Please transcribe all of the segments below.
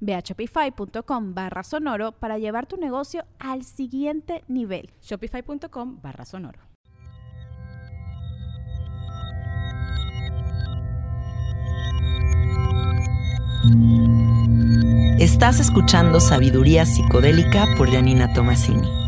Ve a shopify.com barra sonoro para llevar tu negocio al siguiente nivel. Shopify.com barra sonoro. Estás escuchando Sabiduría Psicodélica por Janina Tomasini.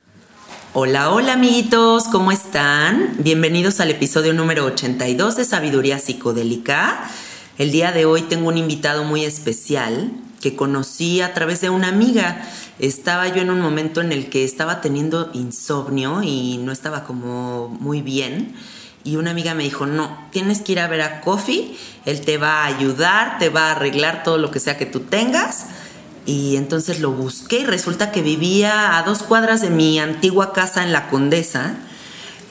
Hola, hola amiguitos, ¿cómo están? Bienvenidos al episodio número 82 de Sabiduría Psicodélica. El día de hoy tengo un invitado muy especial que conocí a través de una amiga. Estaba yo en un momento en el que estaba teniendo insomnio y no estaba como muy bien. Y una amiga me dijo, no, tienes que ir a ver a Coffee, él te va a ayudar, te va a arreglar todo lo que sea que tú tengas y entonces lo busqué y resulta que vivía a dos cuadras de mi antigua casa en La Condesa.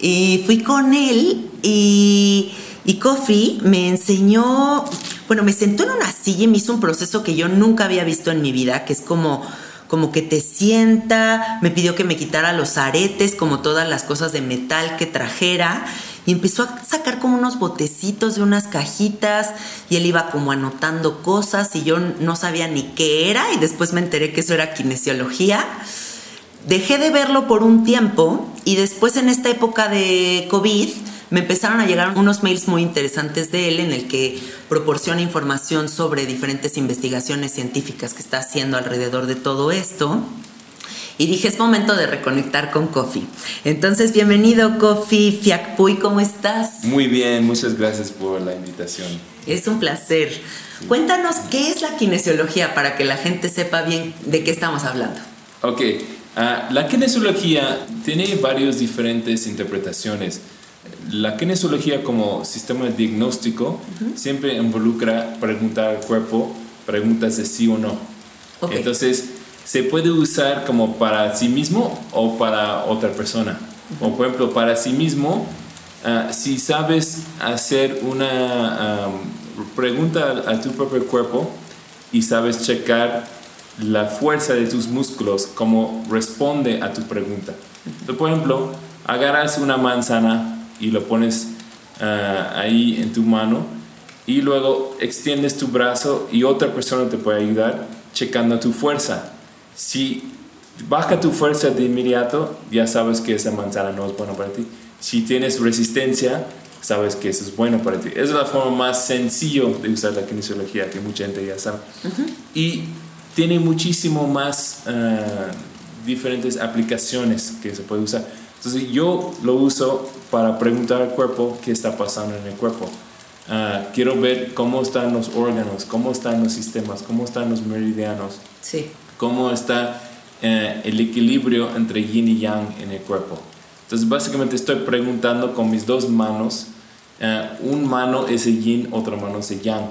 Y fui con él y, y Kofi me enseñó, bueno, me sentó en una silla y me hizo un proceso que yo nunca había visto en mi vida, que es como como que te sienta, me pidió que me quitara los aretes, como todas las cosas de metal que trajera, y empezó a sacar como unos botecitos de unas cajitas y él iba como anotando cosas y yo no sabía ni qué era y después me enteré que eso era kinesiología. Dejé de verlo por un tiempo y después en esta época de COVID me empezaron a llegar unos mails muy interesantes de él en el que proporciona información sobre diferentes investigaciones científicas que está haciendo alrededor de todo esto y dije, es momento de reconectar con Kofi. Entonces, bienvenido Kofi Fiakpuy, ¿cómo estás? Muy bien, muchas gracias por la invitación. Es un placer. Cuéntanos qué es la kinesiología para que la gente sepa bien de qué estamos hablando. Ok, ah, la kinesiología tiene varias diferentes interpretaciones. La kinesiología como sistema de diagnóstico siempre involucra preguntar al cuerpo preguntas de sí o no. Okay. Entonces, se puede usar como para sí mismo o para otra persona. O por ejemplo, para sí mismo, ah, si sabes hacer una pregunta a, tu propio cuerpo y sabes checar la fuerza de tus músculos, como responde a tu pregunta. Entonces, por ejemplo, agarras una manzana y lo pones ah, ahí en tu mano y luego extiendes tu brazo y otra persona te puede ayudar checando tu fuerza. Si baja tu fuerza de inmediato, ya sabes que esa manzana no es buena para ti. Si tienes resistencia, sabes que eso es bueno para ti. Esa es la forma más sencilla de usar la kinesiología, que mucha gente ya sabe. Y tiene muchísimo más uh, diferentes aplicaciones que se puede usar. Entonces yo lo uso para preguntar al cuerpo qué está pasando en el cuerpo. Uh, quiero ver cómo están los órganos, cómo están los sistemas, cómo están los meridianos. Sí cómo está eh, el equilibrio entre yin y yang en el cuerpo. Entonces básicamente estoy preguntando con mis dos manos, eh, un mano es el yin, otra mano es el yang.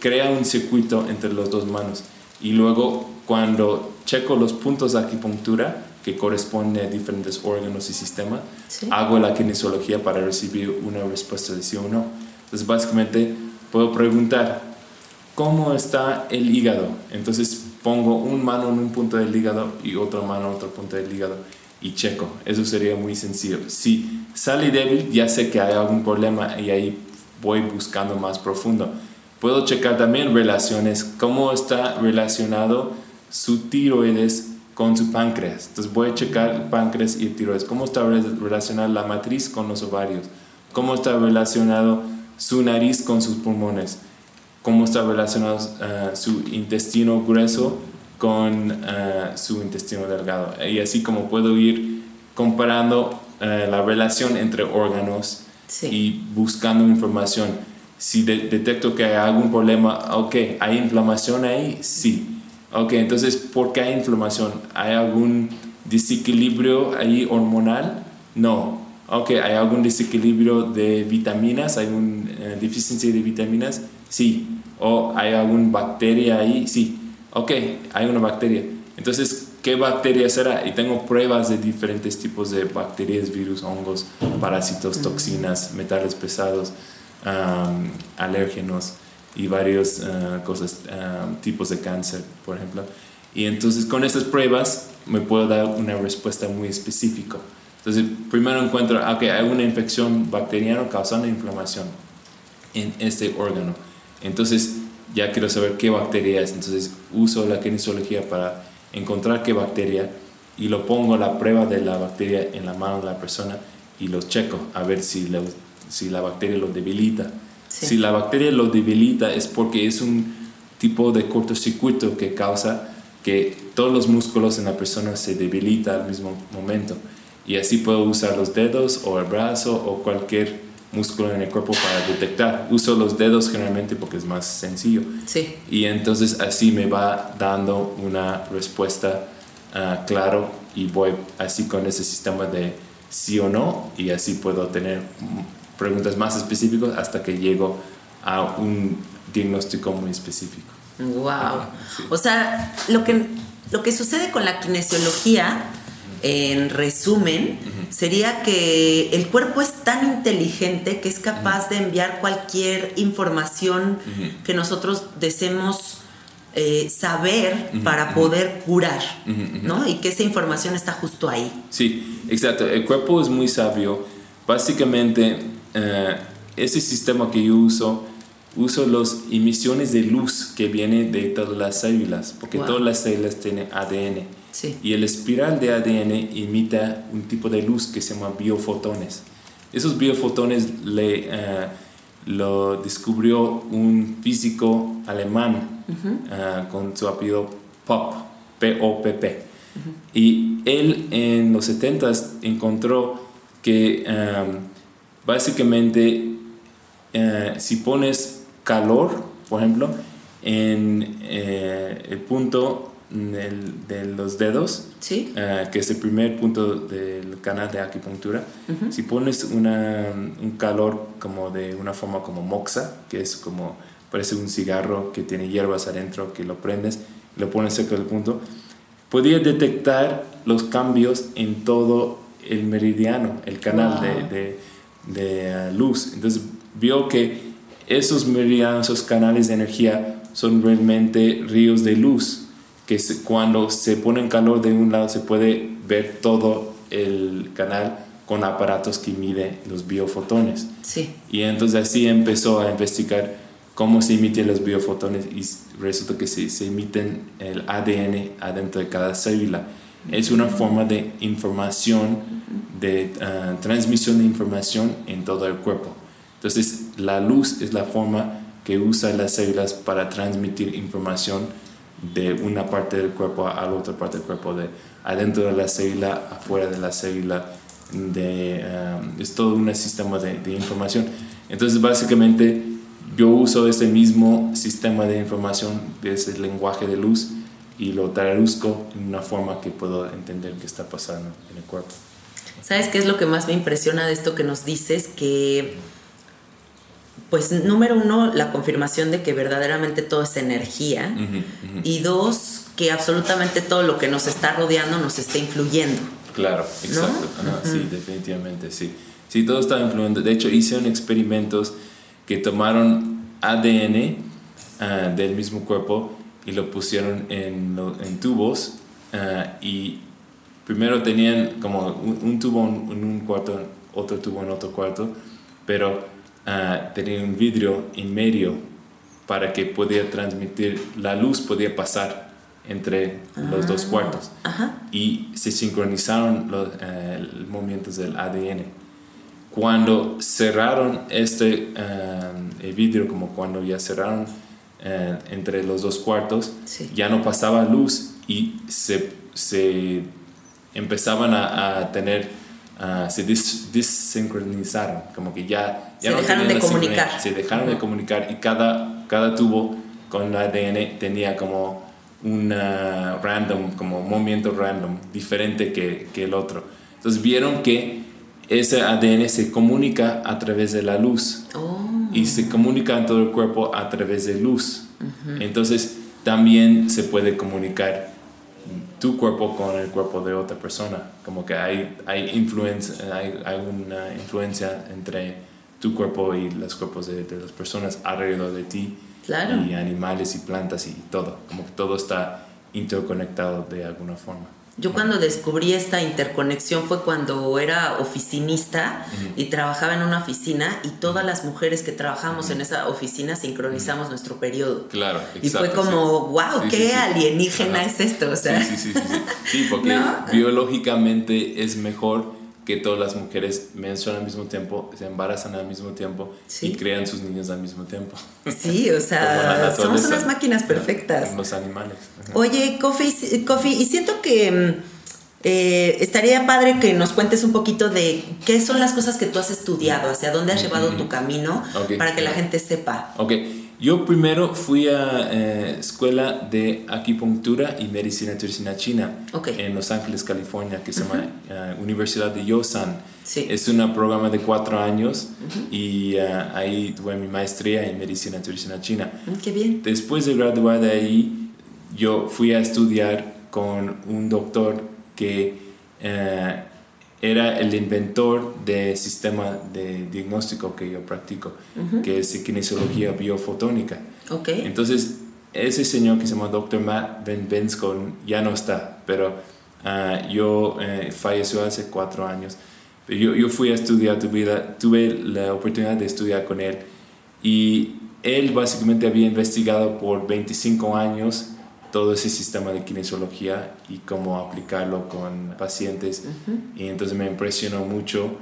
crea un circuito entre las dos manos. Y luego cuando checo los puntos de acupuntura, que corresponden a diferentes órganos y sistemas, hago la kinesiología para recibir una respuesta de sí o no. Entonces básicamente puedo preguntar, ¿cómo está el hígado? Entonces pongo un mano en un punto del hígado y otra mano en otro punto del hígado. y checo. Eso sería muy sencillo. Si sale débil, ya sé que hay algún problema y ahí voy buscando más profundo. Puedo checar también relaciones, cómo está relacionado su tiroides con su páncreas. Entonces voy a checar páncreas y tiroides. ¿Cómo está relacionada la matriz con los ovarios? ¿Cómo está relacionado su nariz con sus pulmones? ¿Cómo está relacionado uh, su intestino grueso con uh, su intestino delgado? Y así como puedo ir comparando uh, la relación entre órganos Sí. y buscando información. Si de- detecto que hay algún problema, ok, ¿hay inflamación ahí? Sí. Ok, entonces, ¿por qué hay inflamación? ¿Hay algún desequilibrio ahí hormonal? No. Ok, ¿hay algún desequilibrio de vitaminas? ¿Hay una deficiencia de vitaminas? Sí. ¿O hay alguna bacteria ahí? Sí. Ok, hay una bacteria. Entonces, ¿qué bacteria será? Y tengo pruebas de diferentes tipos de bacterias, virus, hongos, parásitos, toxinas, metales pesados, am, alérgenos y varios ah, cosas, am, tipos de cáncer, por ejemplo. Y entonces con estas pruebas me puedo dar una respuesta muy específica. Entonces, primero encuentro, ah, ok, hay una infección bacteriana causando inflamación en este órgano. Entonces, ya quiero saber qué bacteria es. Entonces, uso la kinesiología para encontrar qué bacteria y lo pongo a la prueba de la bacteria en la mano de la persona y lo checo a ver si, la- si la bacteria lo debilita. Sí. Si la bacteria lo debilita es porque es un tipo de cortocircuito que causa que todos los músculos en la persona se debilitan al mismo momento. Y así puedo usar los dedos o el brazo o cualquier músculo en el cuerpo para detectar. Uso los dedos generalmente porque es más sencillo. Sí. Y entonces así me va dando una respuesta ah, claro y voy así con ese sistema de sí o no y así puedo tener preguntas más específicas hasta que llego a un diagnóstico muy específico. Wow. O sea, lo que, lo que sucede con la kinesiología, en resumen, sería que el cuerpo es tan inteligente que es capaz de enviar cualquier información Ujú. que nosotros deseemos eh, saber para poder curar. ¿no? Y que esa información está justo ahí. Sí, exacto. El cuerpo es muy sabio. Básicamente, eh, ese sistema que yo uso, uso las emisiones de luz que vienen de todas las células, porque Wow. todas las células tienen ADN. Sí. Y el espiral de ADN imita un tipo de luz que se llama biofotones. Esos biofotones le, eh, lo descubrió un físico alemán eh, con su apellido Pop, P-O-P-P. Y él en los 70s encontró que em, básicamente si pones calor, por ejemplo, en el punto del- de los dedos, Sí. eh, que es el primer punto del canal de acupuntura, si pones una, un calor como de una forma como moxa, que es como, parece un cigarro que tiene hierbas adentro, que lo prendes, lo pones cerca del punto, podía detectar los cambios en todo el meridiano, el canal de, Wow. de, de, eh, luz. Entonces vio que esos meridianos, esos canales de energía son realmente ríos de luz, que cuando se pone en calor de un lado se puede ver todo el canal con aparatos que miden los biofotones. Sí. Y entonces así empezó a investigar cómo se emiten los biofotones y resulta que se, se emiten el ADN adentro de cada célula. Es una forma de información, de ah, transmisión de información en todo el cuerpo. Entonces la luz es la forma que usa las células para transmitir información de una parte del cuerpo a la otra parte del cuerpo, de adentro de la célula, afuera de la célula, de, um, es todo un sistema de, de información. Entonces, básicamente, yo uso este mismo sistema de información, de ese lenguaje de luz, y lo traduzco en una forma que puedo entender qué está pasando en el cuerpo. ¿Sabes qué es lo que más me impresiona de esto que nos dices? Que, pues, número uno, la confirmación de que verdaderamente todo es energía. Y dos, que absolutamente todo lo que nos está rodeando nos está influyendo. Claro, exacto. Ajá, Sí, definitivamente, sí. Sí, todo está influyendo. De hecho, hicieron experimentos que tomaron ADN ah, del mismo cuerpo y lo pusieron en, en tubos ah, y primero tenían como un, tubo en un cuarto, otro tubo en otro cuarto, pero uh, tenían un vidrio en medio para que podía transmitir, la luz podía pasar entre los dos ah, cuartos. Y se sincronizaron los eh, movimientos del ADN. Cuando cerraron este eh, vidrio, como cuando ya cerraron eh, entre los dos cuartos, ya no pasaba luz y se, se empezaban a, tener, uh, se desincronizaron, como que ya, ya se dejaron de comunicar. Se dejaron de comunicar y cada, cada tubo con ADN tenía como un random, como movimiento random, diferente que, que, el otro. Entonces vieron que ese ADN se comunica a través de la luz oh. y se comunica en todo el cuerpo a través de luz. Entonces también se puede comunicar tu cuerpo con el cuerpo de otra persona. Como que hay, hay, influencia, hay, hay una influencia entre tu cuerpo y los cuerpos de, de las personas alrededor de ti y animales y plantas y todo, como que todo está interconectado de alguna forma. Yo cuando descubrí esta interconexión fue cuando era oficinista y trabajaba en una oficina y todas las mujeres que trabajábamos en esa oficina sincronizamos nuestro periodo. Claro, Y fue como, wow, qué alienígena es esto, o sea. Sí, sí, sí, sí. porque biológicamente es mejor que todas las mujeres menstruan al mismo tiempo, se embarazan al mismo tiempo y crean sus niños al mismo tiempo. Sí, o sea, somos unas máquinas perfectas. Los animales. Oye, Kofi, Kofi, y siento que mm, eh, estaría padre que nos cuentes un poquito de qué son las cosas que tú has estudiado, hacia dónde has llevado tu camino, para que la gente sepa. Ok. Yo primero fui a eh, escuela de acupuntura y medicina tradicional china en Los Ángeles, California, que se llama eh, Universidad de Yosan. Es un programa de cuatro años y eh, ahí tuve mi maestría en medicina tradicional china. Mm, qué bien. Después de graduar de ahí, yo fui a estudiar con un doctor que era el inventor del sistema de diagnóstico que yo practico, que es kinesiología biofotónica. Okay. Entonces, ese señor que se llama Dr. Matt Ben Benskon ya no está, pero uh, yo eh, falleció hace cuatro años. Yo, yo fui a estudiar, tuve la, tuve la oportunidad de estudiar con él y él básicamente había investigado por 25 años todo ese sistema de kinesiología y cómo aplicarlo con pacientes. Y entonces me impresionó mucho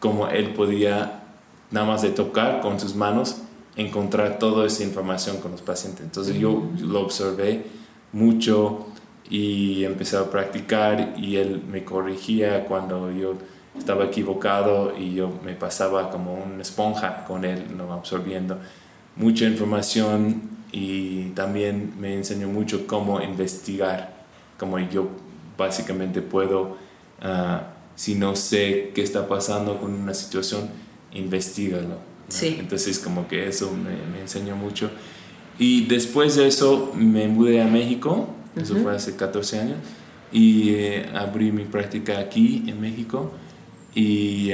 cómo él podía, nada más de tocar con sus manos, encontrar toda esa información con los pacientes. Entonces yo lo observé mucho y empecé a practicar y él me corregía cuando yo estaba equivocado y yo me pasaba como una esponja con él, ¿no? absorbiendo mucha información y también me enseñó mucho cómo investigar, como yo básicamente puedo, ah, si no sé qué está pasando con una situación, investigalo. Sí. Entonces como que eso me, enseñó mucho. Y después de eso me mudé a México, eso fue hace 14 años, y eh, abrí mi práctica aquí en México y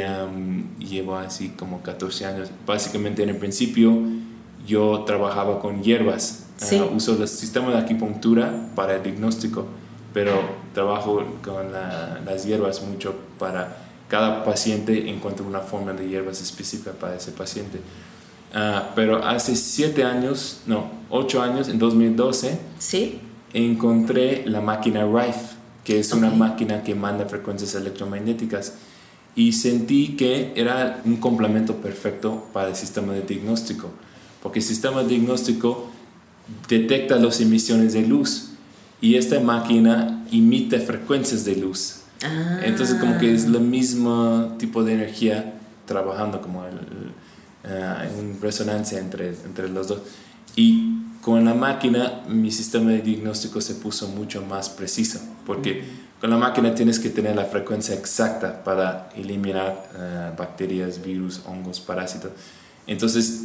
llevo así como 14 años. Básicamente en el principio yo trabajaba con hierbas. Sí. Uh, uso el sistema de acupuntura para el diagnóstico, pero trabajo con las hierbas mucho para cada paciente encuentro una forma de hierbas específica para ese paciente. Uh, pero hace siete años, no, ocho años, en 2012, ¿Sí? encontré la máquina Rife, que es una máquina que manda frecuencias electromagnéticas y sentí que era un complemento perfecto para el sistema de diagnóstico porque el sistema diagnóstico detecta las emisiones de luz y esta máquina emite frecuencias de luz. Ah. Entonces como que es el mismo tipo de energía trabajando como eh, en resonancia entre, entre los dos. Y con la máquina mi sistema de diagnóstico se puso mucho más preciso, porque con la máquina tienes que tener la frecuencia exacta para eliminar eh, bacterias, virus, hongos, parásitos. Entonces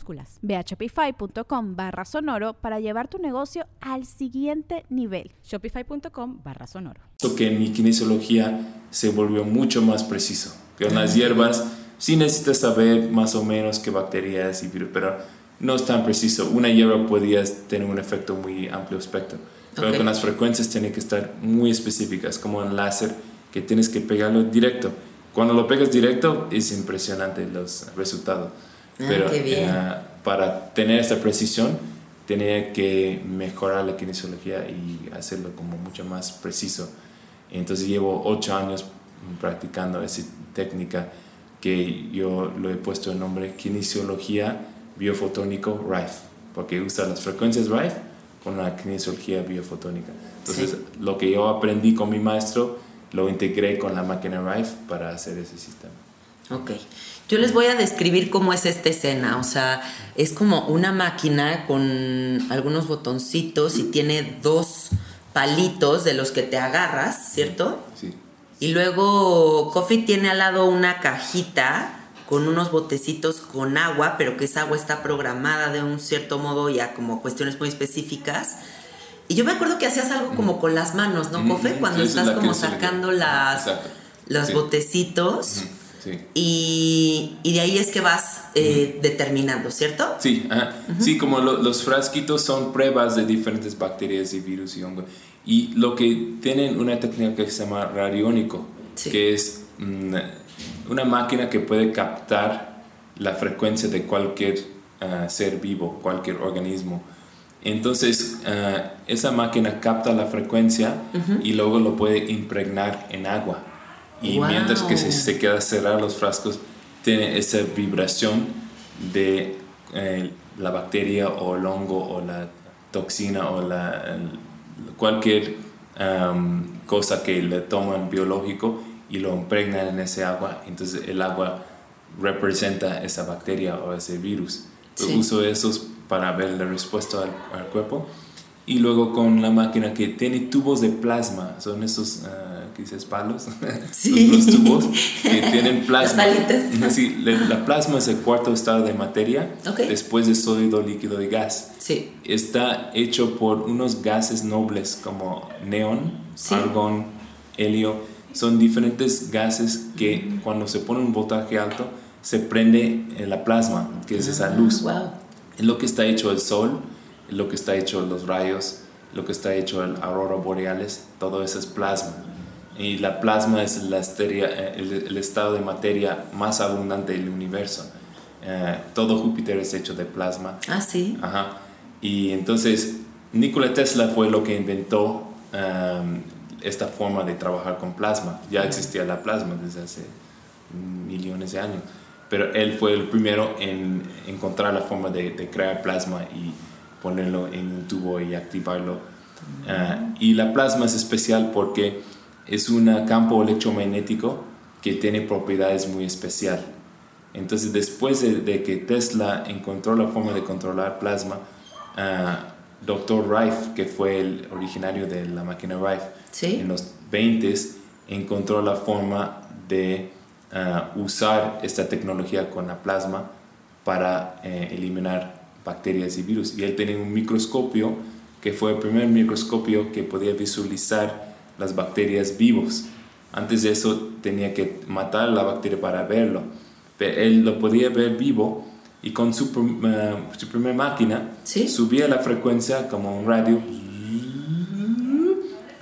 Ve a shopify.com barra sonoro para llevar tu negocio al siguiente nivel. Shopify.com barra sonoro. Que mi kinesiología se volvió mucho más preciso. Que en las hierbas sí necesitas saber más o menos qué bacterias y virus, pero no es tan preciso. Una hierba podía tener un efecto muy amplio espectro. Pero con las frecuencias tienen que estar muy específicas, como en láser, que tienes que pegarlo directo. Cuando lo pegas directo es impresionante los resultados. Ah, Pero qué bien. para tener esta precisión tenía que mejorar la kinesiología y hacerlo como mucho más preciso. Entonces llevo ocho años practicando esa técnica que yo lo he puesto el nombre kinesiología biofotónico RIFE, porque usa las frecuencias RIFE con la kinesiología biofotónica. Entonces lo que yo aprendí con mi maestro lo integré con la máquina RIFE para hacer ese sistema. Ok. Yo les voy a describir cómo es esta escena. O sea, es como una máquina con algunos botoncitos y tiene dos palitos de los que te agarras, ¿cierto? Sí. Y luego Coffee tiene al lado una cajita con unos botecitos con agua, pero que esa agua está programada de un cierto modo ya como cuestiones muy específicas. Y yo me acuerdo que hacías algo como con las manos, ¿no, Cofe? mm, Cuando es estás como sacando las, Exacto. los Sí. botecitos. Sí. Y, y de ahí es que vas eh, determinando, ¿cierto? Sí, ajá. sí, como lo- los frasquitos son pruebas de diferentes bacterias y virus y hongos. Y lo que tienen una técnica que se llama radiónico, Sí. que es mm, una máquina que puede captar la frecuencia de cualquier ah, ser vivo, cualquier organismo. Entonces, ah, esa máquina capta la frecuencia y luego lo puede impregnar en agua. Y Wow. mientras que se, se queda cerrar los frascos, tiene esa vibración de eh, la bacteria o el hongo o la toxina o la, cualquier am, cosa que le toman biológico y lo impregnan en ese agua. Entonces el agua representa esa bacteria o ese virus. Sí. uso esos para ver la respuesta al, al cuerpo. Y luego con la máquina que tiene tubos de plasma, son esos, ah, ¿qué dices? Palos. Sí. los, los tubos que tienen plasma. Las. Sí, la, la plasma es el cuarto estado de materia Ok. después de sólido, líquido y gas. Sí. Está hecho por unos gases nobles como neón, Sí. argón, helio. Son diferentes gases que cuando se pone un voltaje alto se prende en la plasma, que es esa luz. Wow. Es lo que está hecho el sol, lo que está hecho los rayos, lo que está hecho el aurora boreales, todo eso es plasma. Y la plasma es la esteria- eh, el, el estado de materia más abundante del universo. Eh, todo Júpiter es hecho de plasma. Ah, sí. Ajá. Y entonces Nikola Tesla fue lo que inventó um, esta forma de trabajar con plasma. Ya existía la plasma desde hace millones de años, pero él fue el primero en encontrar la forma de, de crear plasma y ponerlo en un tubo y activarlo. Ah, y la plasma es especial porque es un campo electromagnético que tiene propiedades muy especiales. Entonces, después de, de que Tesla encontró la forma de controlar plasma, ah, Dr. Rife, que fue el originario de la máquina Rife, Sí. en los 20 encontró la forma de ah, usar esta tecnología con la plasma para eh, eliminar bacterias y virus. Y él tenía un microscopio que fue el primer microscopio que podía visualizar las bacterias vivos. Antes de eso tenía que matar la bacteria para verlo. Pero él lo podía ver vivo y con su, eh, su primera máquina Sí. subía la frecuencia como un radio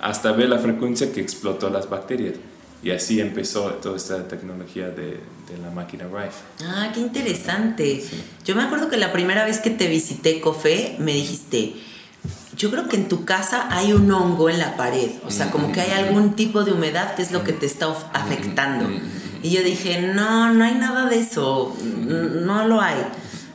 hasta ver la frecuencia que explotó las bacterias. Y así empezó toda esta tecnología de, de la máquina Rife. Ah, qué interesante. Yo me acuerdo que la primera vez que te visité, Cofe, me dijiste, yo creo que en tu casa hay un hongo en la pared. O sea, como que hay algún tipo de humedad que es lo que te está afectando. Y yo dije, no, no hay nada de eso. No lo hay.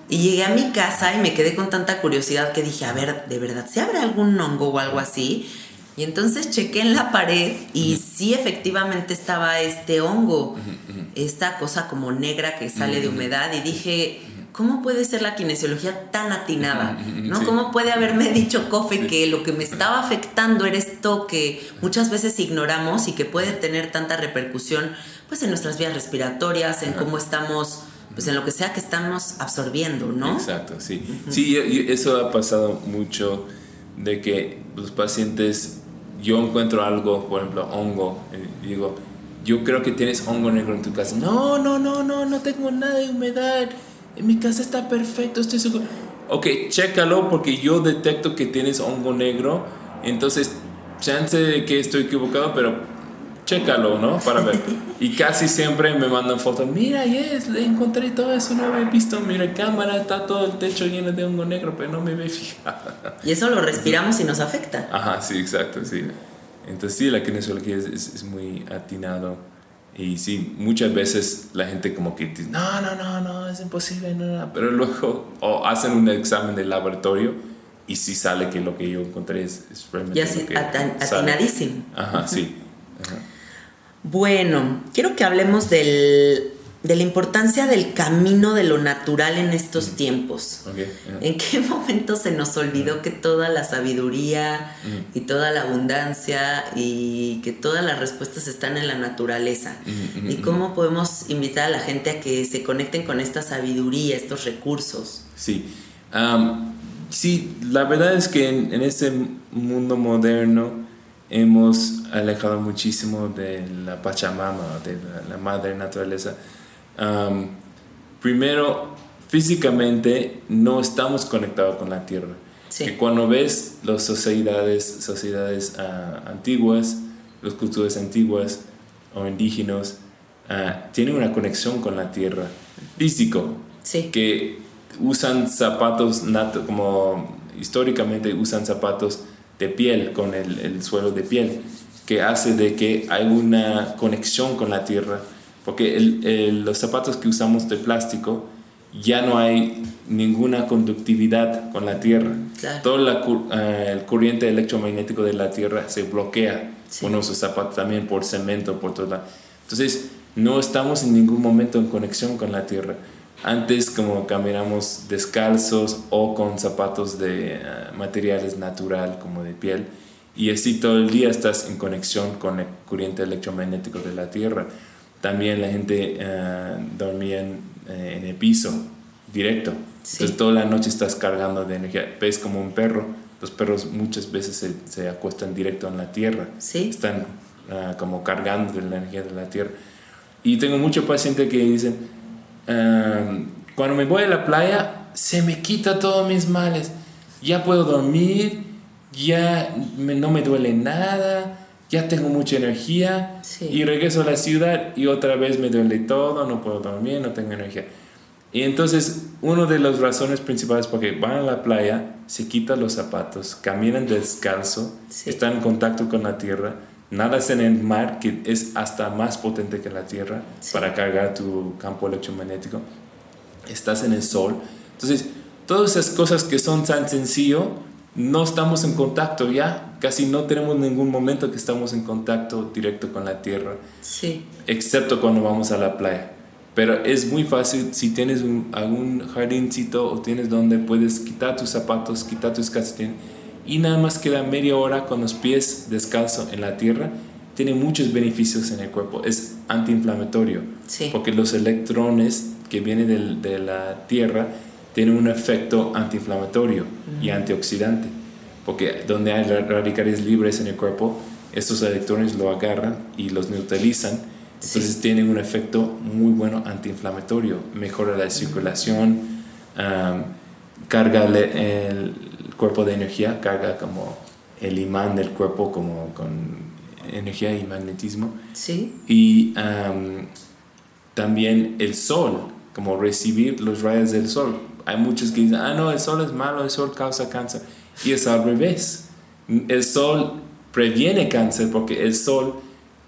Y llegué a mi casa y me quedé con tanta curiosidad que dije, a ver, ¿de verdad se abre algún hongo o algo así? Y entonces chequé en la pared y sí efectivamente estaba este hongo, esta cosa como negra que sale de humedad y dije, ¿cómo puede ser la kinesiología tan atinada? ¿no? ¿Cómo puede haberme dicho Cofe que lo que me estaba afectando era esto que muchas veces ignoramos y que puede tener tanta repercusión pues en nuestras vías respiratorias, en cómo estamos pues en lo que sea que estamos absorbiendo, ¿no? Exacto, sí. Sí, eso ha pasado mucho de que los pacientes yo encuentro algo, por ejemplo, hongo, digo, yo creo que tienes hongo negro en tu casa. No, no, no, no, no tengo nada de humedad. Mi casa está perfecto, estoy seguro. Ok, chécalo porque yo detecto que tienes hongo negro. Entonces, chance de que estoy equivocado, pero chécalo, ¿no? Para ver. Y casi siempre me mandan fotos. Mira, yes, encontré todo eso, no había visto. Mira, cámara, está todo el techo lleno de hongo negro, pero no me ve fijado. Y eso lo respiramos y nos afecta. Ajá, sí, exacto, sí. Entonces, sí, la kinesiología es, es, muy atinado. Y sí, muchas veces la gente como que dice, no, no, no, no, es imposible, no, no. Pero luego o hacen un examen de laboratorio y sí sale que lo que yo encontré es, es realmente... Atinadísimo. Ajá, sí. Ajá. Bueno, quiero que hablemos del, de la importancia del camino de lo natural en estos Mm. tiempos. Okay, ¿En qué momento se nos olvidó que toda la sabiduría Mm. y toda la abundancia y que todas las respuestas están en la naturaleza? Mm, ¿Y cómo podemos invitar a la gente a que se conecten con esta sabiduría, estos recursos? Sí. Um, sí, la verdad es que en, en este mundo moderno hemos alejado muchísimo de la Pachamama, de la, la madre naturaleza. Um, primero, físicamente no estamos conectados con la tierra. Sí. Que cuando ves las sociedades, sociedades uh, antiguas, las culturas antiguas o indígenas, uh, tienen una conexión con la tierra, físico, Sí. que usan zapatos, nat- como históricamente usan zapatos de piel, con el, el suelo de piel, que hace de que hay una conexión con la tierra, porque el- el- los zapatos que usamos de plástico ya no hay ninguna conductividad con la tierra. Claro. Todo la eh, el corriente electromagnético de la tierra se bloquea Sí. con nuestros zapatos también por cemento, por todo. Entonces, no estamos en ningún momento en conexión con la tierra. Antes, como caminamos descalzos o con zapatos de eh, materiales natural, como de piel, y así todo el día estás en conexión con el corriente electromagnético de la tierra. También la gente eh, dormía en, eh, en el piso, directo. Sí. Entonces, toda la noche estás cargando de energía. Ves como un perro. Los perros muchas veces se, se acuestan directo en la tierra Sí. están ah, como cargando de la energía de la tierra. Y tengo muchos pacientes que dicen, ah, cuando me voy a la playa, se me quita todos mis males. Ya puedo dormir, ya me- no me duele nada, ya tengo mucha energía. Sí. Y regreso a la ciudad y otra vez me duele todo, no puedo dormir, no tengo energía. Y entonces, una de las razones principales porque van a la playa, se quitan los zapatos, caminan descalzo, Sí. están en contacto con la tierra, nadas en el mar, que es hasta más potente que la tierra Sí. para cargar tu campo electromagnético, estás en el sol. Entonces, todas esas cosas que son tan sencillo, no estamos en contacto ya, casi no tenemos ningún momento que estamos en contacto directo con la tierra Sí. excepto cuando vamos a la playa. Pero es muy fácil si tienes un, algún jardincito o tienes donde puedes quitar tus zapatos, quitar tus calcetines y nada más queda media hora con los pies descalzos en la tierra. Tiene muchos beneficios en el cuerpo. Es antiinflamatorio Sí. porque los electrones que vienen del- de la tierra tienen un efecto antiinflamatorio y antioxidante. Porque donde hay ra- radicales libres en el cuerpo, estos electrones lo agarran y los neutralizan. Entonces tienen un efecto muy bueno antiinflamatorio. Mejora la circulación, am, carga le- el cuerpo de energía, carga como el imán del cuerpo como con energía y magnetismo Sí. y am, también el sol, como recibir los rayos del sol. Hay muchos que dicen, ah, no, el sol es malo, el sol causa cáncer. Y es al revés. El sol previene cáncer porque el sol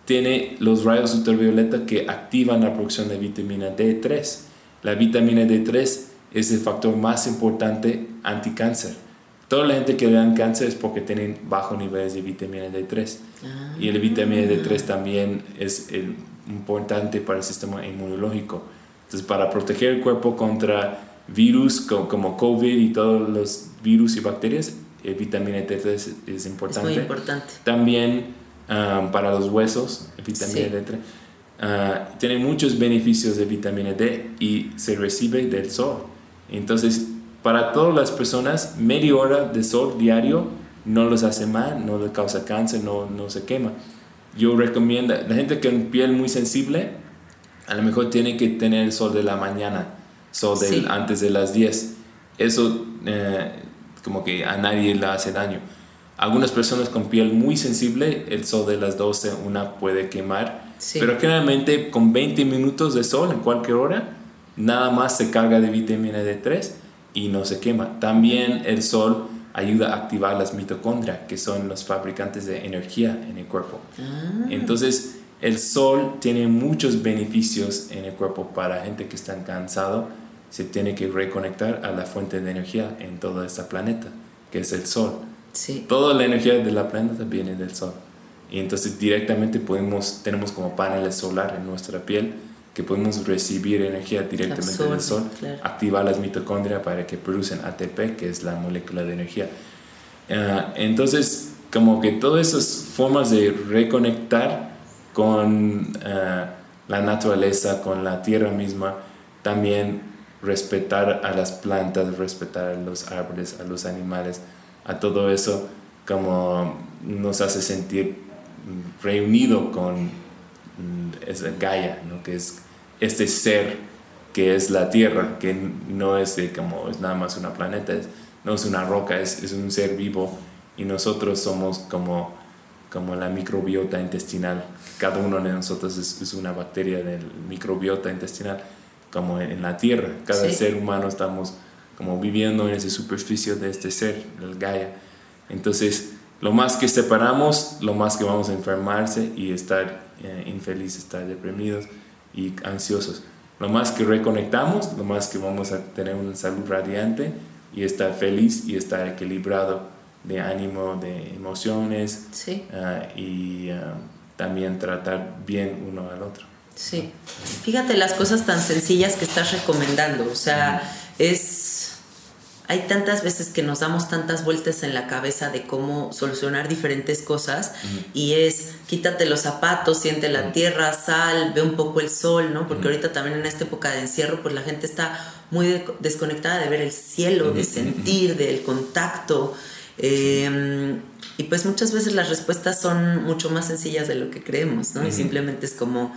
tiene los rayos ultravioleta que activan la producción de vitamina D3. La vitamina D3 es el factor más importante anticáncer. Toda la gente que le dan cáncer es porque tienen bajos niveles de vitamina D3. Y el vitamina D3 también es importante para el sistema inmunológico. Entonces, para proteger el cuerpo contra virus como COVID y todos los virus y bacterias, el vitamina D3 es, importante. Es muy importante. También um, para los huesos, el vitamina D3. Uh, tiene muchos beneficios de vitamina D y se recibe del sol. Entonces, para todas las personas, media hora de sol diario no los hace mal, no les causa cáncer, no, no se quema. Yo recomiendo, la gente tiene piel muy sensible, a lo mejor tiene que tener el sol de la mañana, sol antes de las 10. Eso eh, como que a nadie le hace daño. Algunas personas con piel muy sensible, el sol de las 12, una puede quemar, pero generalmente con 20 minutos de sol en cualquier hora, nada más se carga de vitamina D3 y no se quema. También el sol ayuda a activar las mitocondrias, que son los fabricantes de energía en el cuerpo. Ah. Entonces, el sol tiene muchos beneficios en el cuerpo para gente que está cansado. Se tiene que reconectar a la fuente de energía en todo este planeta, que es el sol. Sí. Toda la energía de la planeta viene del sol. Y entonces directamente podemos, tenemos como paneles solares en nuestra piel que podemos recibir energía directamente del sol, activar las mitocondrias para que producen ATP, que es la molécula de energía. Ah, entonces, como que todas esas formas de reconectar con ah, la naturaleza, con la tierra misma, también respetar a las plantas, respetar a los árboles, a los animales, a todo eso, como nos hace sentir reunido con mm, esa Gaia, ¿no? que es este ser que es la Tierra, que no es de como es nada más una planeta, no es una roca, es, es, un ser vivo y nosotros somos como, como la microbiota intestinal. Cada uno de nosotros es, es una bacteria del microbiota intestinal, como en, la Tierra. Cada ser humano estamos como viviendo en esa superficie de este ser, el Gaia. Entonces, lo más que separamos, lo más que vamos a enfermarse y estar eh, infelices, estar deprimidos y ansiosos. Lo más que reconectamos, lo más que vamos a tener una salud radiante y estar feliz y estar equilibrado de ánimo, de emociones ah, y ah, también tratar bien uno al otro. Sí, fíjate las cosas tan sencillas que estás recomendando, o sea, es hay tantas veces que nos damos tantas vueltas en la cabeza de cómo solucionar diferentes cosas y es quítate los zapatos, siente la tierra, sal, ve un poco el sol, ¿no? Porque ahorita también en esta época de encierro pues la gente está muy desconectada de ver el cielo, de sentir, del contacto. Em, y pues muchas veces las respuestas son mucho más sencillas de lo que creemos, ¿no? Y simplemente es como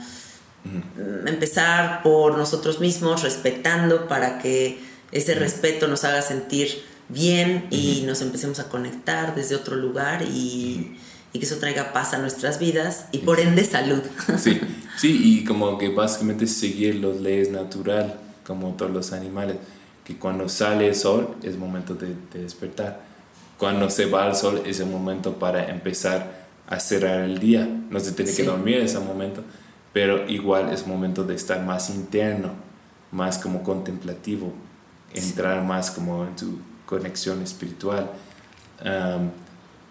empezar por nosotros mismos, respetando para que ese respeto nos haga sentir bien y nos empecemos a conectar desde otro lugar y, que eso traiga paz a nuestras vidas y por ende salud. Sí, sí, y como que básicamente seguir las leyes natural como todos los animales, que cuando sale el sol es momento de, despertar, cuando se va el sol es el momento para empezar a cerrar el día, no se tiene que dormir en ese momento, pero igual es momento de estar más interno, más como contemplativo, entrar más como en tu conexión espiritual.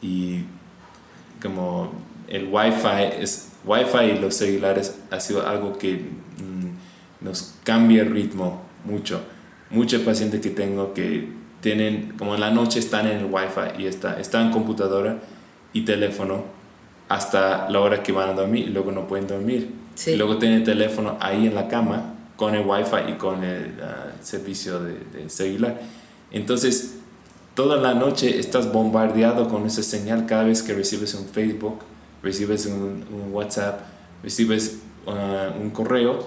y como el wifi es wifi y los celulares ha sido algo que mm, nos cambia el ritmo mucho muchos pacientes que tengo que tienen como en la noche están en el wifi y está, están en computadora y teléfono hasta la hora que van a dormir y luego no pueden dormir y luego tienen el teléfono ahí en la cama con el wifi y con el ah, servicio de, celular. Entonces, toda la noche estás bombardeado con esa señal cada vez que recibes un Facebook, recibes un, WhatsApp, recibes ah, un correo,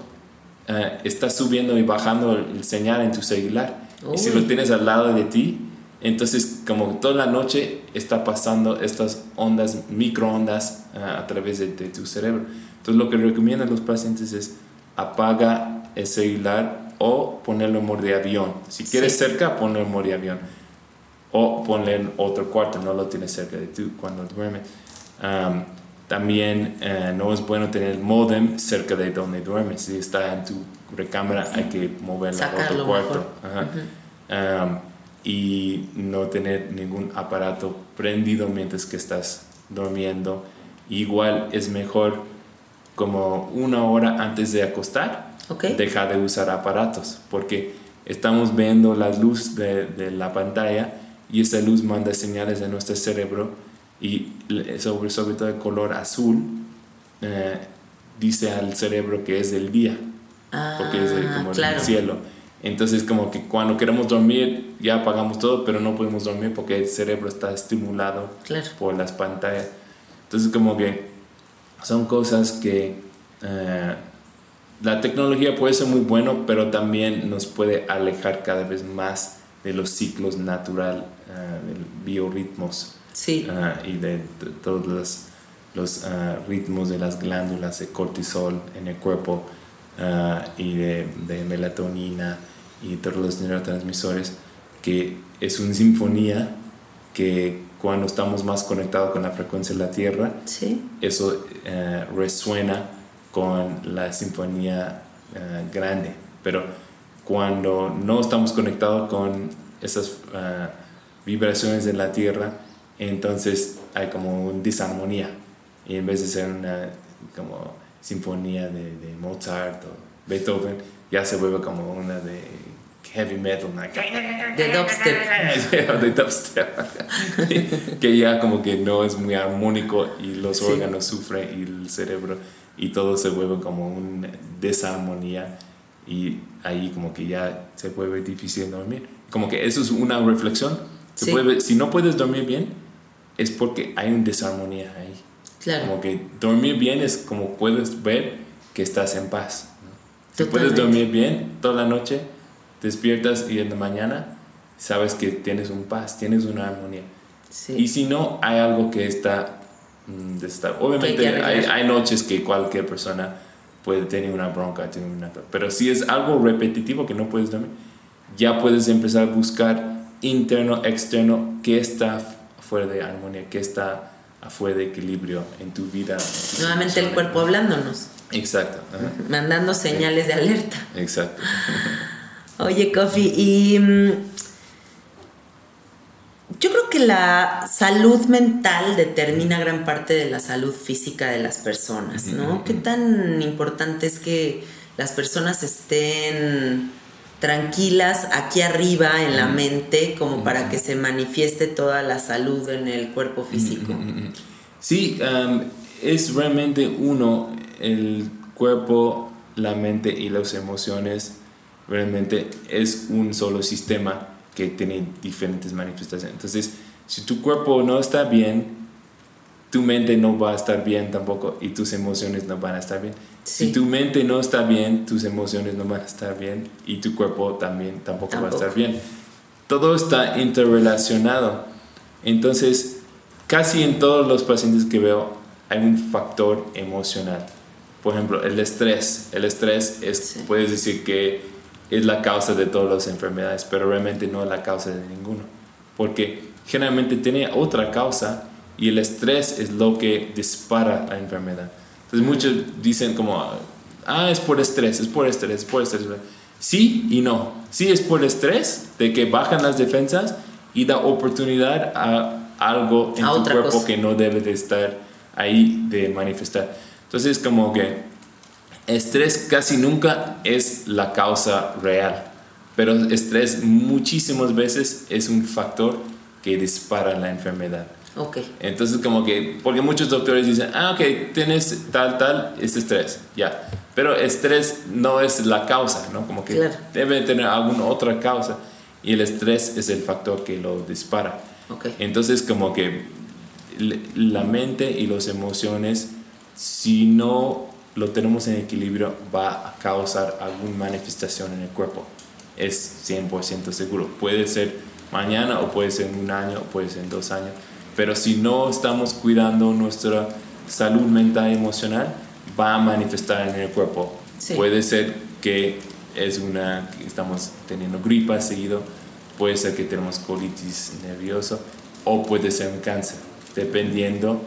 uh, estás subiendo y bajando el, señal en tu celular. Y si lo tienes al lado de ti, entonces como toda la noche está pasando estas ondas, microondas a través de, de, tu cerebro. Entonces lo que recomiendan los pacientes es apaga el celular o ponerlo en modo de avión. Si quieres cerca, ponlo en modo de avión. O ponle en otro cuarto, no lo tienes cerca de tú cuando duermes. También eh, no es bueno tener el modem cerca de donde duermes. Si está en tu recámara, hay que moverlo a otro cuarto. Um, y no tener ningún aparato prendido mientras que estás durmiendo. Igual es mejor como una hora antes de acostar, dejar de usar aparatos, porque estamos viendo la luz de, de, la pantalla y esa luz manda señales a nuestro cerebro y sobre, sobre todo el color azul eh, dice al cerebro que es del día, porque es ah, como el cielo. Entonces como que cuando queremos dormir ya apagamos todo, pero no podemos dormir porque el cerebro está estimulado por las pantallas. Entonces como que son cosas que eh, la tecnología puede ser muy bueno, pero también nos puede alejar cada vez más de los ciclos naturales, uh, de biorritmos sí. uh, y de, todos los, los ritmos de las glándulas de cortisol en el cuerpo y de, de, melatonina y todos los neurotransmisores, que es una sinfonía que cuando estamos más conectados con la frecuencia de la Tierra, sí. eso resuena con la sinfonía eh, grande, pero cuando no estamos conectados con esas eh, vibraciones de la tierra, entonces hay como una disarmonía. Y en vez de ser una como sinfonía de, de Mozart o Beethoven, ya se vuelve como una de heavy metal, de dubstep. de dubstep. que ya como que no es muy armónico y los órganos sufren y el cerebro y todo se vuelve como una desarmonía y ahí como que ya se vuelve difícil dormir. Como que eso es una reflexión. Se si no puedes dormir bien, es porque hay una desarmonía ahí. Claro. Como que dormir bien es como puedes ver que estás en paz. Si puedes dormir bien toda la noche, despiertas y en la mañana sabes que tienes un paz, tienes una armonía. Y si no, hay algo que está Mm. Obviamente hay, hay, noches que cualquier persona puede tener una bronca, pero si es algo repetitivo que no puedes dormir, ya puedes empezar a buscar interno, externo, qué está fuera de armonía, qué está afuera de equilibrio en tu vida. Nuevamente el cuerpo hablándonos. Exacto. Mandando señales de alerta. Exacto. Oye, Kofi, y mm, yo creo que la salud mental determina gran parte de la salud física de las personas, ¿no? ¿Qué tan importante es que las personas estén tranquilas aquí arriba en la mente como para que se manifieste toda la salud en el cuerpo físico? Sí, es realmente uno, el cuerpo, la mente y las emociones, realmente es un solo sistema que tiene diferentes manifestaciones. Entonces, si tu cuerpo no está bien, tu mente no va a estar bien tampoco y tus emociones no van a estar bien. Si tu mente no está bien, tus emociones no van a estar bien y tu cuerpo también tampoco, va a estar bien. Todo está interrelacionado. Entonces, casi en todos los pacientes que veo hay un factor emocional. Por ejemplo, el estrés. El estrés es, puedes decir que es la causa de todas las enfermedades, pero realmente no es la causa de ninguno. Porque generalmente tiene otra causa y el estrés es lo que dispara la enfermedad. Entonces muchos dicen como, ah, es por estrés, es por estrés, es por estrés. Sí y no. Sí es por estrés de que bajan las defensas y da oportunidad a algo en tu cuerpo que no debe de estar ahí de manifestar. Entonces como que Estrés casi nunca es la causa real, pero estrés muchísimas veces es un factor que dispara la enfermedad. Ok. Entonces, como que, porque muchos doctores dicen, ah, ok, tienes tal, tal, es estrés, ya. Pero estrés no es la causa, ¿no? Como que debe tener alguna otra causa y el estrés es el factor que lo dispara. Okay. Entonces, como que la mente y las emociones, si no lo tenemos en equilibrio, va a causar alguna manifestación en el cuerpo. Es 100% seguro. Puede ser mañana o puede ser en un año o puede ser en dos años. Pero si no estamos cuidando nuestra salud mental y emocional, va a manifestar en el cuerpo. Puede ser que es una estamos teniendo gripa seguido, puede ser que tenemos colitis nerviosa o puede ser un cáncer, dependiendo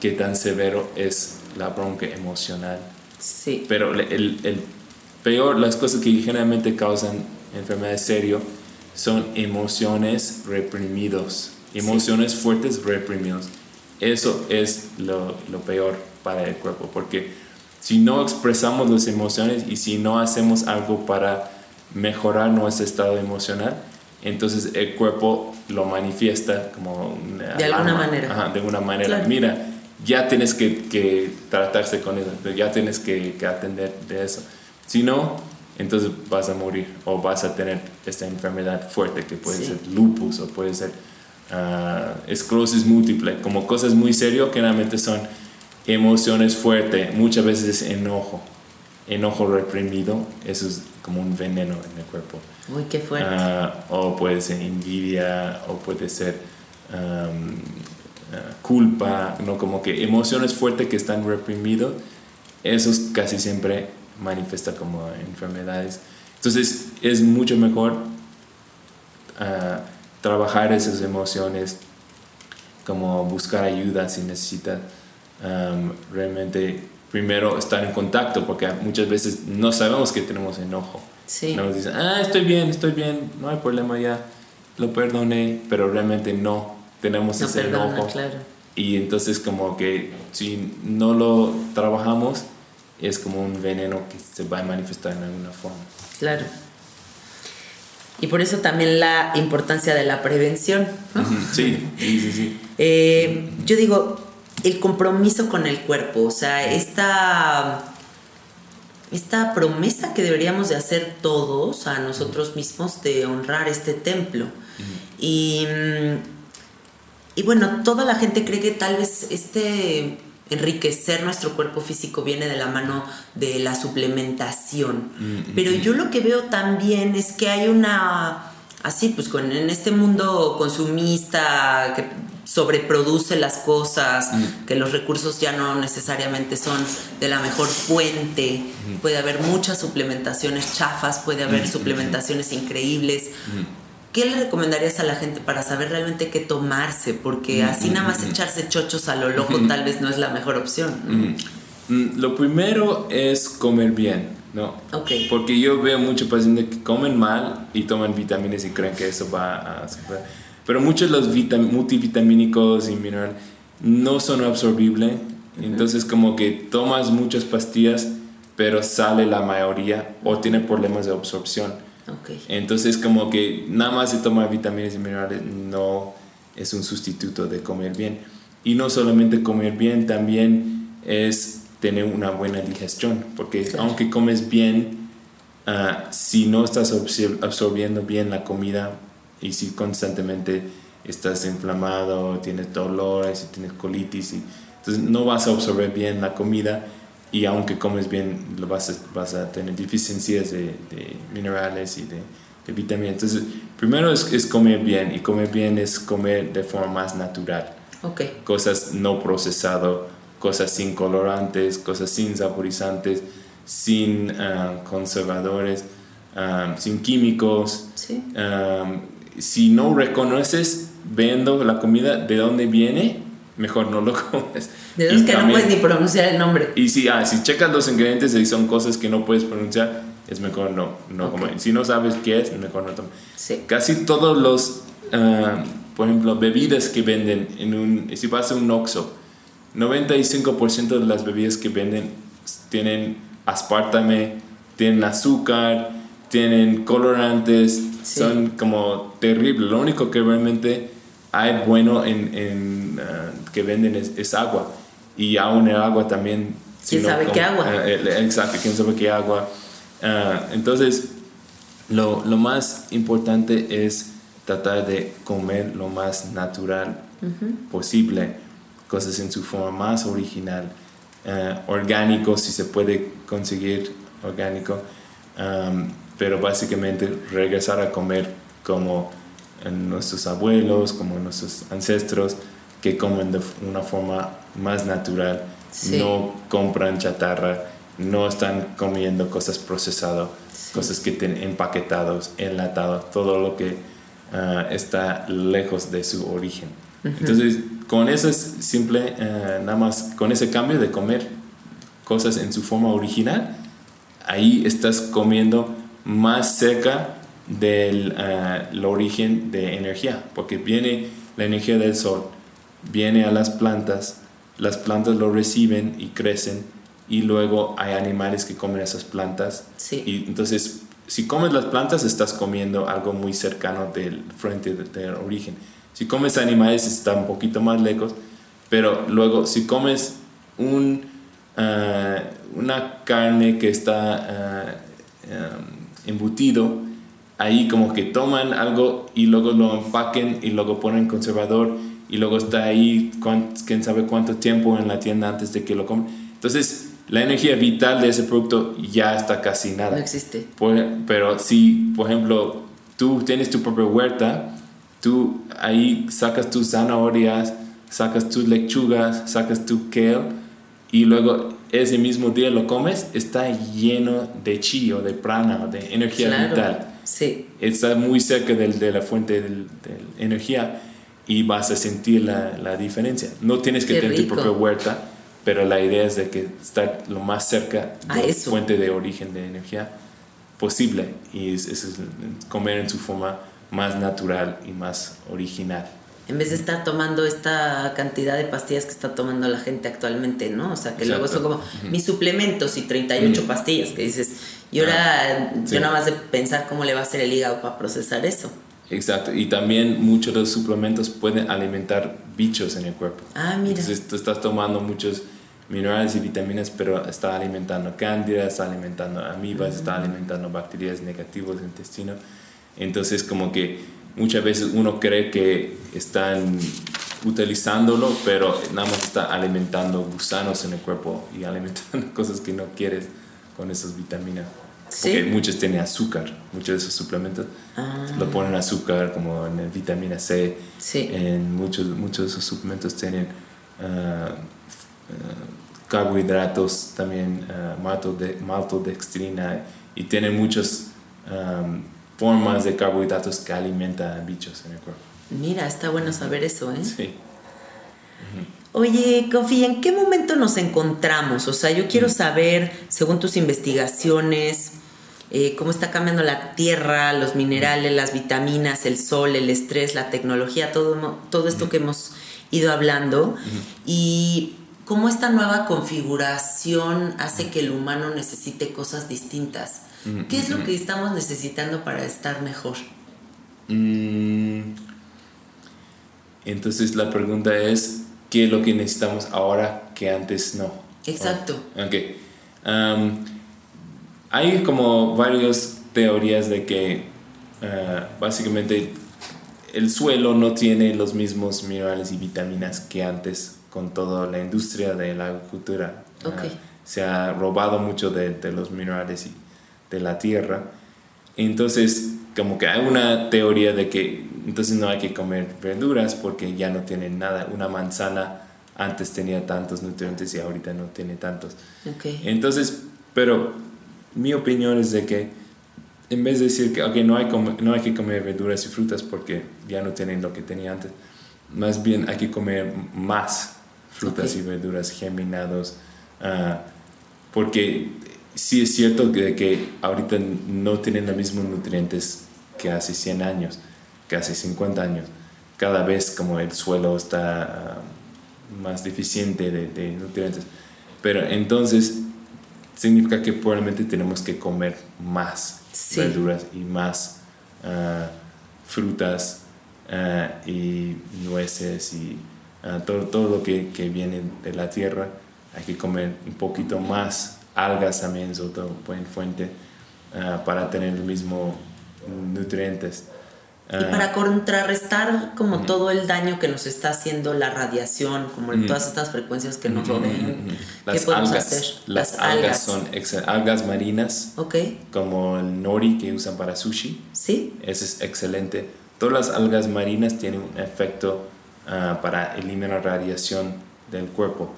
qué tan severo es la bronca emocional. Sí. Pero el, el peor, las cosas que generalmente causan enfermedades serias son emociones reprimidos, emociones fuertes reprimidos. Eso es lo, lo peor para el cuerpo, porque si no expresamos las emociones y si no hacemos algo para mejorar nuestro estado emocional, entonces el cuerpo lo manifiesta como de alguna manera. Ajá, de alguna manera. Mira, ya tienes que, que, tratarse con eso, ya tienes que, que, atender de eso. Si no, entonces vas a morir o vas a tener esta enfermedad fuerte que puede ser lupus o puede ser uh, esclerosis múltiple, como cosas muy serias que realmente son emociones fuertes, muchas veces enojo, enojo reprimido, eso es como un veneno en el cuerpo. Uy, qué fuerte. Uh, o puede ser envidia, o puede ser um, uh, culpa, ¿no? Como que emociones fuertes que están reprimidos, eso casi siempre manifiesta como enfermedades. Entonces es mucho mejor uh, trabajar esas emociones, como buscar ayuda si necesita um, realmente primero estar en contacto, porque muchas veces no sabemos que tenemos enojo. Sí. Nos dicen, ah, estoy bien, estoy bien, no hay problema ya, lo perdoné, pero realmente no tenemos no ese perdona, enojo. Claro. Y entonces como que si no lo trabajamos, es como un veneno que se va a manifestar en alguna forma. Claro. Y por eso también la importancia de la prevención. ¿no? Sí, sí, sí. sí. Eh, yo digo, el compromiso con el cuerpo, o sea, esta, esta promesa que deberíamos de hacer todos a nosotros mismos de honrar este templo. Y, y bueno, toda la gente cree que tal vez este enriquecer nuestro cuerpo físico viene de la mano de la suplementación. Pero yo lo que veo también es que hay una, así pues con, en este mundo consumista que sobreproduce las cosas, que los recursos ya no necesariamente son de la mejor fuente, puede haber muchas suplementaciones chafas, puede haber suplementaciones increíbles. ¿Qué le recomendarías a la gente para saber realmente qué tomarse? Porque así nada más echarse chochos a lo loco tal vez no es la mejor opción. Lo primero es comer bien, ¿no? Ok. Porque yo veo muchos pacientes que comen mal y toman vitaminas y creen que eso va a... Pero muchos de los multivitamínicos y minerales no son absorbibles. Entonces como que tomas muchas pastillas, pero sale la mayoría o tiene problemas de absorción. Okay. Entonces como que nada más de tomar vitaminas y minerales no es un sustituto de comer bien. Y no solamente comer bien, también es tener una buena digestión, porque claro. aunque comes bien, uh, si no estás absorbiendo bien la comida y si constantemente estás inflamado, tienes dolores, tienes colitis, y, entonces no vas a absorber bien la comida y aunque comes bien lo vas a, vas a tener deficiencias de, de minerales y de, de, vitaminas. Entonces, primero es, es, comer bien y comer bien es comer de forma más natural. Okay. Cosas no procesado, cosas sin colorantes, cosas sin saborizantes, sin uh, conservadores, um, sin químicos. Sí. Um, si no reconoces viendo la comida de dónde viene, mejor no lo comes. De los que también, no puedes ni pronunciar el nombre. Y si, ah, si checas los ingredientes y son cosas que no puedes pronunciar, es mejor no, no okay. comer. Si no sabes qué es, mejor no tomar. Sí. Casi todos los, uh, por ejemplo, bebidas que venden, en un, si vas a un Oxxo, 95% de las bebidas que venden tienen aspartame, tienen azúcar, tienen colorantes, Sí. son como terribles. Lo único que realmente hay bueno en, en uh, que venden es, es, agua. Y aún el agua también. ¿Quién sabe como, qué agua? Uh, exacto, quién sabe qué agua. Uh, entonces, lo, lo, más importante es tratar de comer lo más natural -huh. posible, cosas en su forma más original, orgánico, si se puede conseguir orgánico. Um, pero básicamente regresar a comer como nuestros abuelos, como nuestros ancestros, que comen de una forma más natural, sí. no compran chatarra, no están comiendo cosas procesadas, sí. cosas que tienen empaquetados, enlatados, todo lo que uh, está lejos de su origen. Uh -huh. Entonces, con ese simple, eh, nada más, con ese cambio de comer cosas en su forma original, ahí estás comiendo más cerca del eh, origen de energía, porque viene la energía del sol, viene a las plantas, las plantas lo reciben y crecen, y luego hay animales que comen esas plantas. Sí. Y entonces, si comes las plantas, estás comiendo algo muy cercano del frente del origen. Si comes animales, está un poquito más lejos, pero luego, si comes un, ah, una carne que está um, embutido, ahí como que toman algo y luego lo empaquen y luego ponen conservador y luego está ahí quién sabe cuánto tiempo en la tienda antes de que lo comen. Entonces, la energía vital de ese producto ya está casi nada. No existe. pero si, por ejemplo, tú tienes tu propia huerta, tú ahí sacas tus zanahorias, sacas tus lechugas, sacas tu kale y luego ese mismo día lo comes, está lleno de chi o de prana o de energía vital. Sí. Está muy cerca del, de la fuente de energía y vas a sentir la, la diferencia. No tienes que tener tu propia huerta, pero la idea es de que estar lo más cerca de la fuente de origen de energía posible y es, es, comer en su forma más natural y más original. En vez de estar tomando esta cantidad de pastillas que está tomando la gente actualmente, ¿no? O sea, que luego son como mis suplementos y 38 pastillas que dices, y ahora ah, yo nada más de pensar cómo le va a hacer el hígado para procesar eso. Exacto, y también muchos de los suplementos pueden alimentar bichos en el cuerpo. Ah, mira. Entonces tú estás tomando muchos minerales y vitaminas, pero está alimentando cándidas, está alimentando amibas, está alimentando bacterias negativas del intestino. Entonces como que muchas veces uno cree que están utilizándolo, pero nada más está alimentando gusanos en el cuerpo y alimentando cosas que no quieres con esas vitaminas. Porque muchos tienen azúcar, muchos de esos suplementos ah. lo ponen azúcar, como en el vitamina C. Sí. En muchos, muchos de esos suplementos tienen uh, carbohidratos, también uh, maltodextrina y tienen muchas um, formas de carbohidratos que alimentan bichos en el cuerpo. Mira, está bueno saber eso, ¿eh? Sí. Oye, Kofi, ¿en qué momento nos encontramos? O sea, yo quiero saber, según tus investigaciones, eh, cómo está cambiando la tierra, los minerales, las vitaminas, el sol, el estrés, la tecnología, todo, todo esto que hemos ido hablando. Y cómo esta nueva configuración hace que el humano necesite cosas distintas. ¿Qué es lo que estamos necesitando para estar mejor? Mm. Entonces la pregunta es, ¿qué es lo que necesitamos ahora que antes no? Exacto. Ok. hay como varias teorías de que ah, básicamente el suelo no tiene los mismos minerales y vitaminas que antes con toda la industria de la agricultura. Okay. se ha robado mucho de, de, los minerales y de la tierra. Entonces, como que hay una teoría de que entonces no hay que comer verduras porque ya no tienen nada. Una manzana antes tenía tantos nutrientes y ahorita no tiene tantos. Okay. Entonces, pero mi opinión es de que en vez de decir que okay, no, hay no hay que comer verduras y frutas porque ya no tienen lo que tenía antes, más bien hay que comer más frutas y verduras germinados, uh, porque sí es cierto que, que ahorita no tienen los mismos nutrientes que hace 100 años, que hace 50 años. Cada vez como el suelo está uh, más deficiente de, de, nutrientes. Pero entonces significa que probablemente tenemos que comer más sí. verduras y más uh, frutas y nueces y todo, todo lo que, que, viene de la tierra. Hay que comer un poquito más algas también es otra buena fuente uh, para tener el mismo nutrientes. y para contrarrestar como uh -huh. todo el daño que nos está haciendo la radiación, como uh -huh. todas estas frecuencias que nos rodean, ¿qué podemos algas, hacer? Las, las algas, son algas marinas, okay. como el nori que usan para sushi. Sí. Ese es excelente. Todas las algas marinas tienen un efecto uh, para eliminar la radiación del cuerpo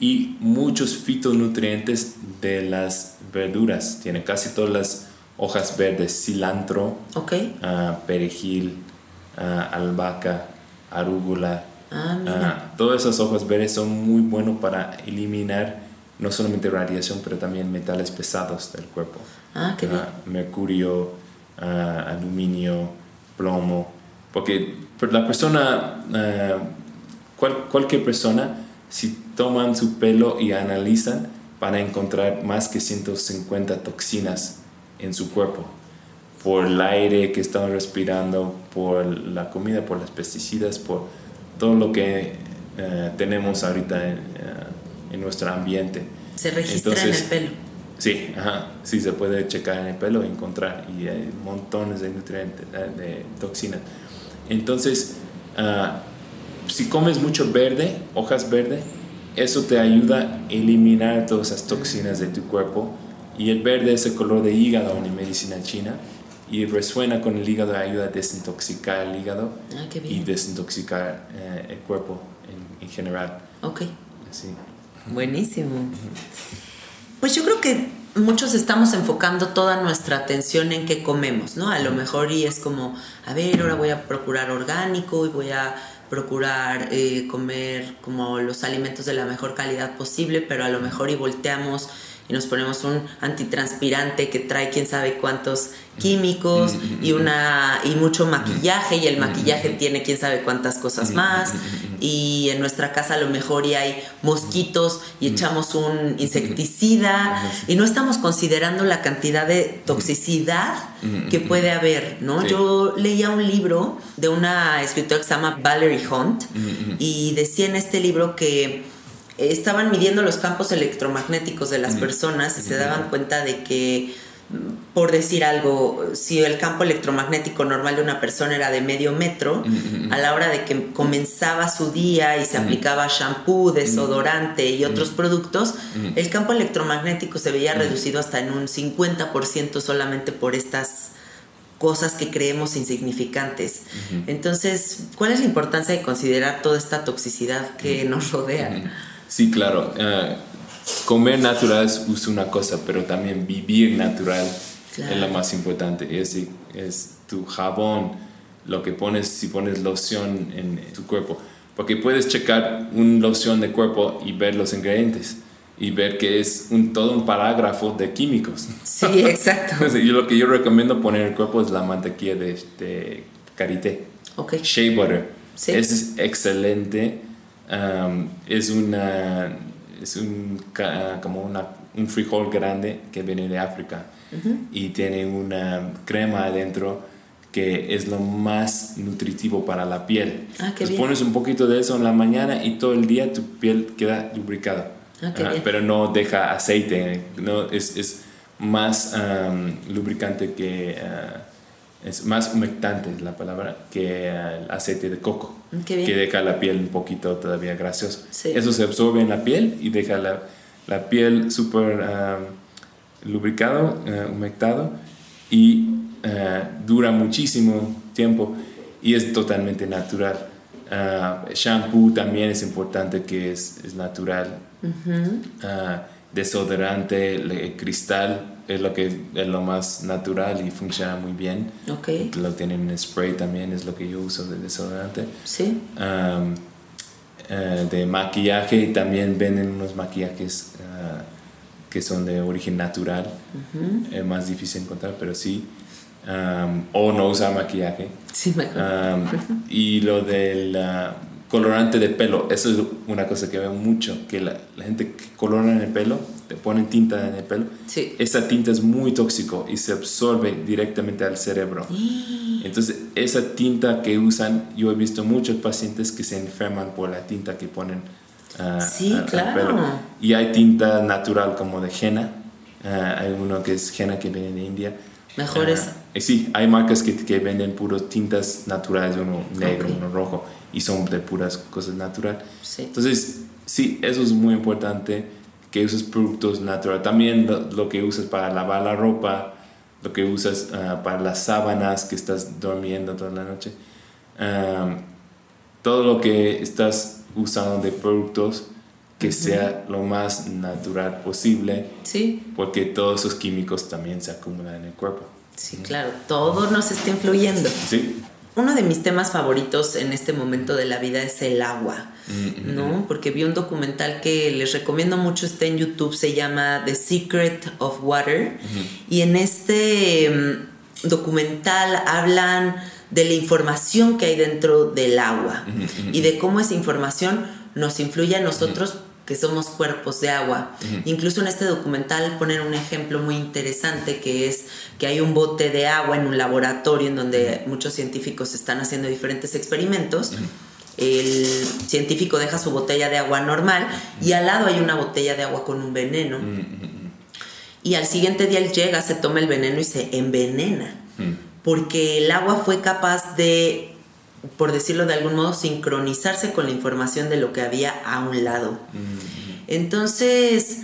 y muchos fitonutrientes de las verduras. Tiene casi todas las hojas verdes, cilantro, okay. uh, perejil, uh, albahaca, arúgula, Ah. Ah, todas esas hojas verdes son muy buenos para eliminar no solamente radiación, pero también metales pesados del cuerpo. Ah, qué bien. Mercurio, aluminio, plomo. Porque la persona, cual- cualquier persona, si toman su pelo y analizan, van a encontrar más que 150 toxinas en su cuerpo. Por el aire que estamos respirando, por la comida, por las pesticidas, por todo lo que eh, tenemos ahorita en, eh, en nuestro ambiente. Se registra en Entonces, el pelo. Sí, ajá, sí se puede checar en el pelo y encontrar y hay montones de nutrientes, eh, de toxinas. Entonces, ah, si comes mucho verde, hojas verde, eso te ayuda a eliminar todas esas toxinas de tu cuerpo y el verde es el color de hígado en medicina china y resuena con el hígado, ayuda a desintoxicar el hígado Ah, y desintoxicar eh, el cuerpo en, en general. Ok. Sí. Buenísimo. Pues yo creo que muchos estamos enfocando toda nuestra atención en qué comemos, ¿no? A lo mejor y es como, a ver, ahora voy a procurar orgánico y voy a procurar eh, comer como los alimentos de la mejor calidad posible, pero a lo mejor y volteamos y nos ponemos un antitranspirante que trae quién sabe cuántos químicos y una y mucho maquillaje y el maquillaje tiene quién sabe cuántas cosas más. y en nuestra casa a lo mejor y hay mosquitos y echamos un insecticida y no estamos considerando la cantidad de toxicidad que puede haber, ¿no? Sí. Yo leía un libro de una escritora que se llama Valerie Hunt y decía en este libro que estaban midiendo los campos electromagnéticos de las personas y se daban cuenta de que, mm, por decir algo, si el campo electromagnético normal de una persona era de medio metro, a la hora de que comenzaba su día y se aplicaba shampoo, desodorante y otros productos, el campo electromagnético se veía reducido hasta en un 50% solamente por estas cosas que creemos insignificantes. Entonces, ¿cuál es la importancia de considerar toda esta toxicidad que nos rodea? Sí, claro. eh, comer natural es una cosa, pero también vivir natural Claro. es lo más importante. Es, tu jabón, lo que pones, si pones loción en tu cuerpo. Porque puedes checar un loción de cuerpo y ver los ingredientes y ver que es un, todo un parágrafo de químicos. Sí, exacto. Entonces, yo lo que yo recomiendo poner en el cuerpo es la mantequilla de, de karité. Ok. Shea butter. Sí. Es excelente. Um, es una es un ca- como una, un frijol grande que viene de África y tiene una crema adentro que es lo más nutritivo para la piel. Ah, Entonces bien. pones un poquito de eso en la mañana y todo el día tu piel queda lubricada. Ah, Ah, bien. pero no deja aceite, no, es, es más um, lubricante que... es más humectante es la palabra que el aceite de coco, Mm, que deja la piel un poquito todavía graciosa. Sí. Eso se absorbe en la piel y deja la, la piel súper ah, lubricado, ah, humectado y ah, dura muchísimo tiempo y es totalmente natural. Ah, shampoo también es importante que es, es natural. Ah, desodorante, le- cristal es lo que es lo más natural y funciona muy bien. Ok. Lo tienen en spray también, es lo que yo uso de desodorante. Sí. Am, eh, de maquillaje también venden unos maquillajes ah, que son de origen natural. Es más difícil encontrar, pero sí. Am, o no usar maquillaje. Sí, mejor. Am, y lo del ah, colorante de pelo, eso es una cosa que veo mucho, que la, la gente que colora en el pelo, te ponen tinta en el pelo, Sí. esa tinta es muy tóxico y se absorbe directamente al cerebro. Entonces, esa tinta que usan, yo he visto muchos pacientes que se enferman por la tinta que ponen ah, Sí, al- al claro. pelo. Y hay tinta natural como de henna, ah, hay uno que es henna que viene de India. Mejor esa. eh, sí, hay marcas que, que venden puros tintas naturales, uno negro, Ok. uno rojo, y son de puras cosas naturales. Sí. Entonces, sí, eso es muy importante, que uses productos naturales. También lo, lo que usas para lavar la ropa, lo que usas ah, para las sábanas que estás durmiendo toda la noche. Am, todo lo que estás usando de productos que sea lo más natural posible, Sí. porque todos esos químicos también se acumulan en el cuerpo. Sí, claro. Todo nos está influyendo. ¿Sí? Uno de mis temas favoritos en este momento de la vida es el agua, Mm, ¿no? Porque vi un documental que les recomiendo mucho, está en YouTube, se llama The Secret of Water. Y en este mm, documental hablan de la información que hay dentro del agua y de cómo esa información nos influye a nosotros que somos cuerpos de agua. Incluso en este documental ponen un ejemplo muy interesante que es que hay un bote de agua en un laboratorio en donde muchos científicos están haciendo diferentes experimentos. El científico deja su botella de agua normal y al lado hay una botella de agua con un veneno. Y al siguiente día él llega, se toma el veneno y se envenena. Porque el agua fue capaz de, por decirlo de algún modo, sincronizarse con la información de lo que había a un lado. Entonces,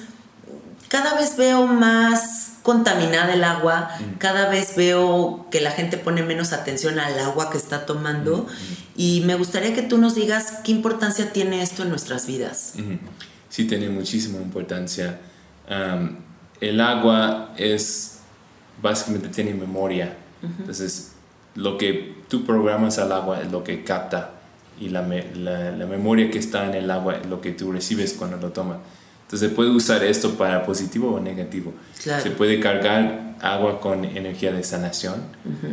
cada vez veo más contaminada el agua, cada vez veo que la gente pone menos atención al agua que está tomando y me gustaría que tú nos digas qué importancia tiene esto en nuestras vidas. Sí, tiene muchísima importancia. Am, el agua es, básicamente tiene memoria. Entonces, lo que tú programas al agua es lo que capta y la, me- la, la memoria que está en el agua es lo que tú recibes cuando lo tomas. Entonces, se puede usar esto para positivo o negativo. Claro. Se puede cargar agua con energía de sanación,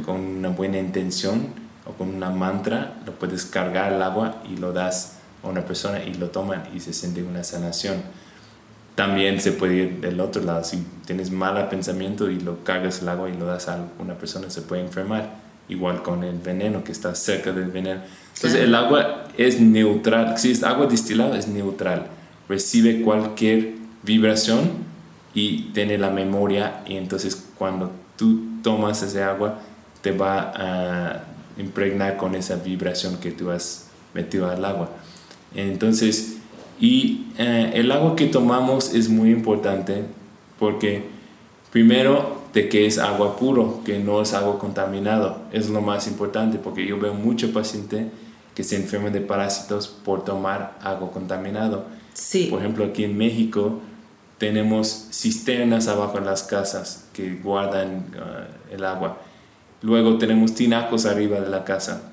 con una buena intención o con una mantra. Lo puedes cargar el agua y lo das a una persona y lo toman y se siente una sanación. También se puede ir del otro lado. Si tienes mal pensamiento y lo cargas el agua y lo das a una persona, se puede enfermar. Igual con el veneno que está cerca del veneno. Entonces, el agua es neutral. Si es agua destilada, es neutral. Recibe cualquier vibración y tiene la memoria. Y entonces, cuando tú tomas ese agua, te va a impregnar con esa vibración que tú has metido al agua. Entonces, y eh, el agua que tomamos es muy importante porque primero de que es agua puro, que no es agua contaminado, es lo más importante porque yo veo mucho paciente que se enferman de parásitos por tomar agua contaminado. Sí, Por ejemplo, aquí en México tenemos cisternas abajo en las casas que guardan ah, el agua. Luego tenemos tinacos arriba de la casa.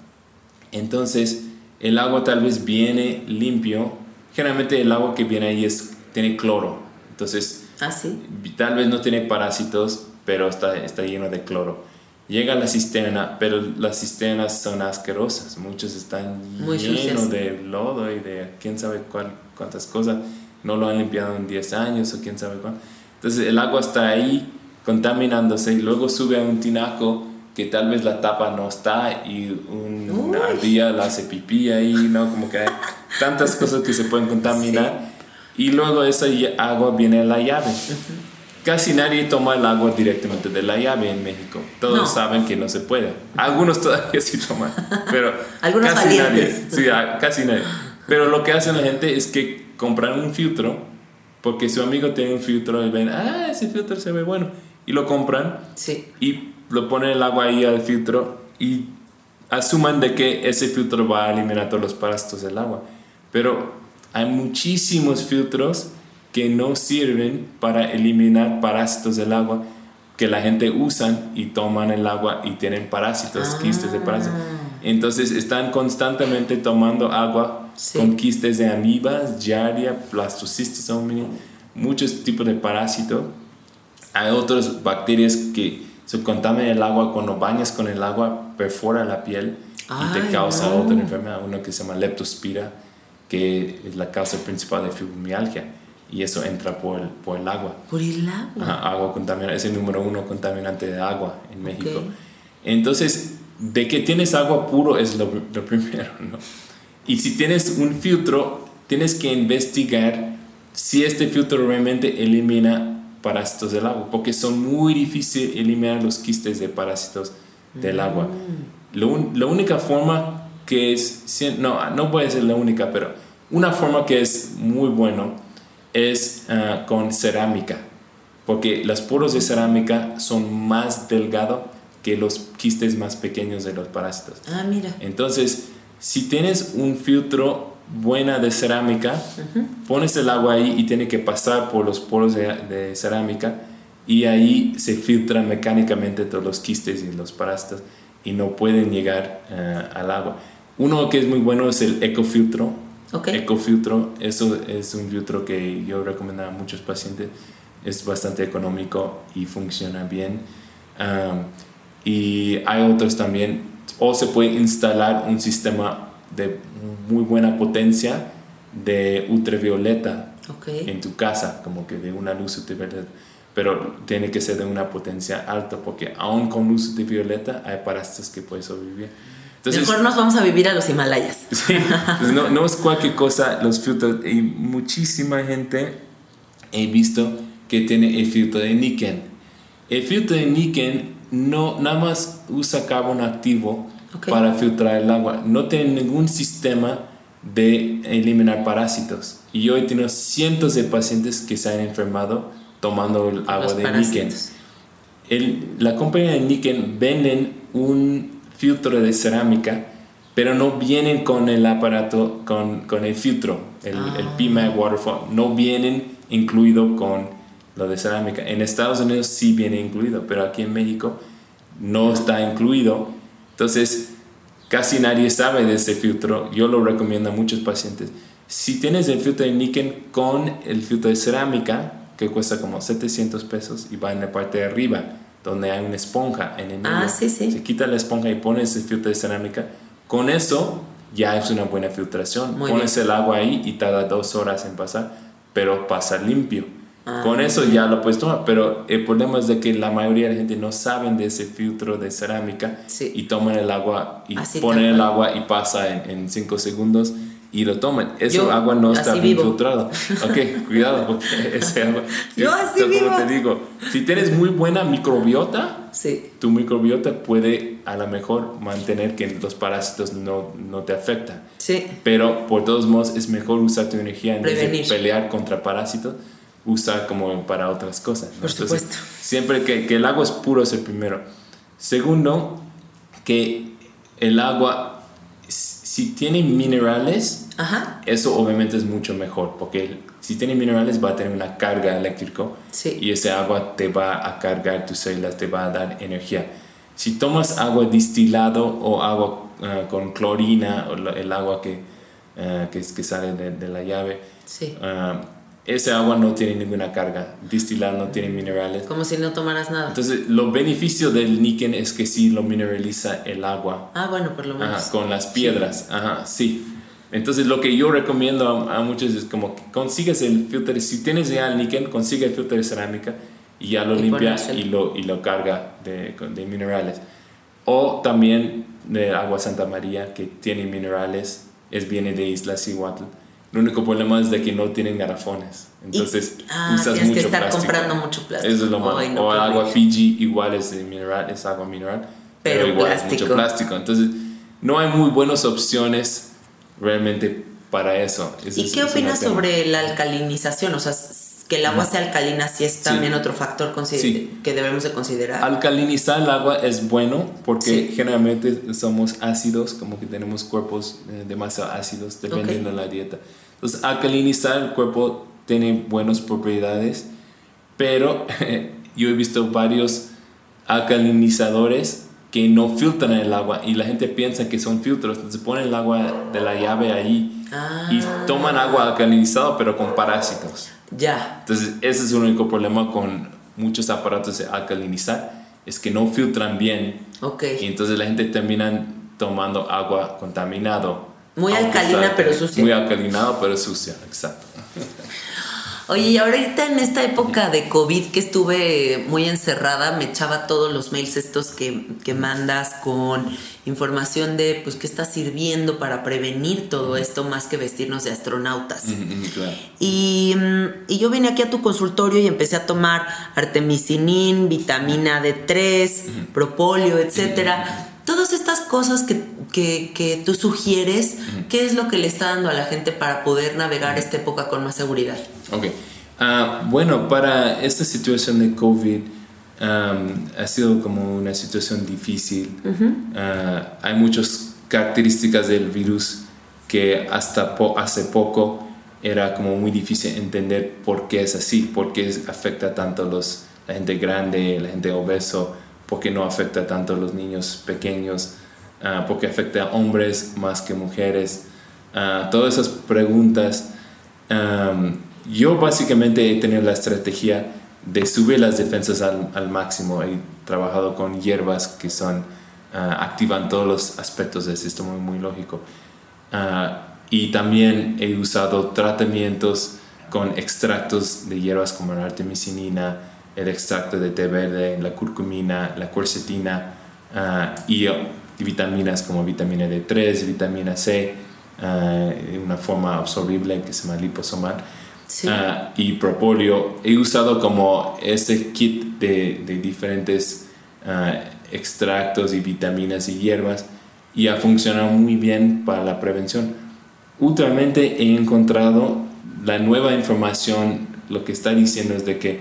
Entonces, el agua tal vez viene limpio. Generalmente el agua que viene ahí es, tiene cloro. Entonces, ah, sí. tal vez no tiene parásitos, pero está, está lleno de cloro. Llega a la cisterna, pero las cisternas son asquerosas. Muchos están Muy llenos de lodo y de quién sabe cuál, cuántas cosas. No lo han limpiado en 10 años o quién sabe cuánto. Entonces el agua está ahí contaminándose y luego sube a un tinaco que tal vez la tapa no está y un- una ardilla la hace pipí ahí, ¿no? Como que hay tantas cosas que se pueden contaminar. Y luego esa agua viene a la llave. Casi nadie toma el agua directamente de la llave en México. Todos No. saben que no se puede. Algunos todavía sí toman, pero Algunos casi valientes. nadie. Sí, a- casi nadie. Pero lo que hace la gente es que compran un filtro porque su amigo tiene un filtro y ven, ah, ese filtro se ve bueno. Y lo compran Sí. y lo ponen el agua ahí al filtro y asuman de que ese filtro va a eliminar todos los parásitos del agua. Pero hay muchísimos filtros que no sirven para eliminar parásitos del agua que la gente usan y toman el agua y tienen parásitos, quistes de parásitos. Entonces están constantemente tomando agua Sí. con quistes de amibas, giardia, blastocistis omni, muchos tipos de parásitos. Hay otras bacterias que se contaminan el agua cuando bañas con el agua, perfora la piel y te causa no. otra enfermedad, uno que se llama leptospira, que es la causa principal de fibromialgia y eso entra por el, por el agua. Por el agua. Ajá, agua contaminada, es el número uno contaminante de agua en México. Entonces, de que tienes agua puro es lo, lo primero, ¿no? Y si tienes un filtro, tienes que investigar si este filtro realmente elimina parásitos del agua, porque son muy difíciles eliminar los quistes de parásitos del agua. Lo un- la única forma que es, no, no puede ser la única, pero una forma que es muy bueno es ah, con cerámica, porque los poros de cerámica son más delgados que los quistes más pequeños de los parásitos. Ah, mira. Entonces, si tienes un filtro buena de cerámica, pones el agua ahí y tiene que pasar por los poros de, de cerámica y ahí se filtran mecánicamente todos los quistes y los parásitos y no pueden llegar eh, al agua. Uno que es muy bueno es el ecofiltro. Okay. Ecofiltro, eso es un filtro que yo recomiendo a muchos pacientes. Es bastante económico y funciona bien. Um, y hay otros también, o se puede instalar un sistema de muy buena potencia de ultravioleta Okay. en tu casa, como que de una luz ultravioleta. Pero tiene que ser de una potencia alta, porque aún con luz ultravioleta hay parásitos que pueden sobrevivir. Entonces, Mejor nos vamos a vivir a los Himalayas. Sí, pues no, no es cualquier cosa los filtros. Y muchísima gente he visto que tiene el filtro de níquel. El filtro de níquel no, nada más usa carbón activo para filtrar el agua. No tiene ningún sistema de eliminar parásitos. Y yo he tenido cientos de pacientes que se han enfermado tomando el agua Los de níquel. la compañía de Niken venden un filtro de cerámica, pero no vienen con el aparato, con, con el filtro, el, el PMAG Waterfall, no vienen incluido con lo de cerámica. En Estados Unidos sí viene incluido, pero aquí en México no está incluido. Entonces, casi nadie sabe de ese filtro. Yo lo recomiendo a muchos pacientes. Si tienes el filtro de Niken con el filtro de cerámica, que cuesta como 700 pesos y va en la parte de arriba, donde hay una esponja en el medio. Ah, sí, sí. Se quita la esponja y pones el filtro de cerámica. Con eso ya es una buena filtración. Muy pones el agua ahí y tarda dos horas en pasar, pero pasa limpio. Con eso ya lo puedes tomar, pero el problema es de que la mayoría de la gente no saben de ese filtro de cerámica Sí. y toman el agua y Así ponen el agua y pasa en, en cinco segundos y lo toman. Ese Yo agua no está bien vivo. filtrado. Ok, cuidado porque ese agua... Yo así como vivo. te digo, si tienes muy buena microbiota, Sí. tu microbiota puede a lo mejor mantener que los parásitos no, no te afectan. Sí. Pero por todos modos es mejor usar tu energía en vez de pelear contra parásitos, usar como para otras cosas. ¿no? Por supuesto. Siempre que, que el agua es puro es el primero. Segundo, que el agua, si tiene minerales, Ajá. eso obviamente es mucho mejor, porque si tiene minerales va a tener una carga eléctrica Sí. y ese agua te va a cargar tus células, te va a dar energía. Si tomas agua distilado o agua ah, con clorina o el agua que, ah, que, que sale de, de la llave, Sí. ah, ese agua no tiene ninguna carga, distilado no tiene minerales. Como si no tomaras nada. Entonces, los beneficios del níquel es que sí lo mineraliza el agua ah, bueno, por lo menos. Ajá, con las piedras, ajá, sí. Entonces lo que yo recomiendo a, a muchos es como que consigues el filtro, si tienes ya el níquel, consigue el filtro de cerámica y ya lo Y limpia y lo, y lo carga de, de minerales. O también de agua Santa María que tiene minerales, es viene de Isla Cihuatl. El único problema es de que no tienen garrafones. Entonces ah, usas tienes que mucho estar plástico. comprando mucho plástico. Eso es lo malo. No, o agua. Fiji igual es de mineral, es agua mineral, pero, Pero igual es plástico. mucho plástico. Entonces, no hay muy buenas opciones realmente para eso. Ese ¿Y es- qué es opinas sobre la alcalinización? O sea, que el agua sea alcalina sí es también otro factor Sí. que debemos de considerar. Alcalinizar el agua es bueno porque Sí. generalmente somos ácidos, como que tenemos cuerpos eh, demasiado ácidos dependiendo de la dieta. Entonces, alcalinizar el cuerpo tiene buenas propiedades, pero yo he visto varios alcalinizadores que no filtran el agua y la gente piensa que son filtros, entonces ponen el agua de la llave ahí Ah. y toman agua alcalinizada pero con parásitos. Ya. Entonces, ese es el único problema con muchos aparatos de alcalinizar, es que no filtran bien Ok. y entonces la gente termina tomando agua contaminado. Muy alcalina, pero sucia. Muy alcalinado pero sucia, exacto. Oye, y ahorita en esta época de COVID que estuve muy encerrada, me echaba todos los mails estos que, que mandas con información de pues qué está sirviendo para prevenir todo esto más que vestirnos de astronautas. Mm, claro. Y, mm, y yo vine aquí a tu consultorio y empecé a tomar artemisinin, vitamina D3, propóleo, etcétera. Todas estas cosas que, que- que tú sugieres, ¿qué es lo que le está dando a la gente para poder navegar esta época con más seguridad? Ok. Ah, bueno, para esta situación de COVID am, ha sido como una situación difícil. Ah, hay muchas características del virus que hasta po- hace poco era como muy difícil entender por qué es así, por qué afecta tanto a los, la gente grande, la gente obeso, porque no afecta tanto a los niños pequeños, ah, porque afecta a hombres más que mujeres. Todas esas preguntas. Yo básicamente he tenido la estrategia de subir las defensas al, al máximo. He trabajado con hierbas que son, activan todos los aspectos del sistema inmunológico. y también he usado tratamientos con extractos de hierbas como la artemisinina, el extracto de té verde, la curcumina, la quercetina uh, y, vitaminas como vitamina D3, vitamina C, uh, una forma absorbible que se llama liposomal. Uh, y propóleo. He usado como este kit de, de diferentes extractos y vitaminas y hierbas y ha funcionado muy bien para la prevención. Últimamente he encontrado la nueva información, lo que está diciendo es de que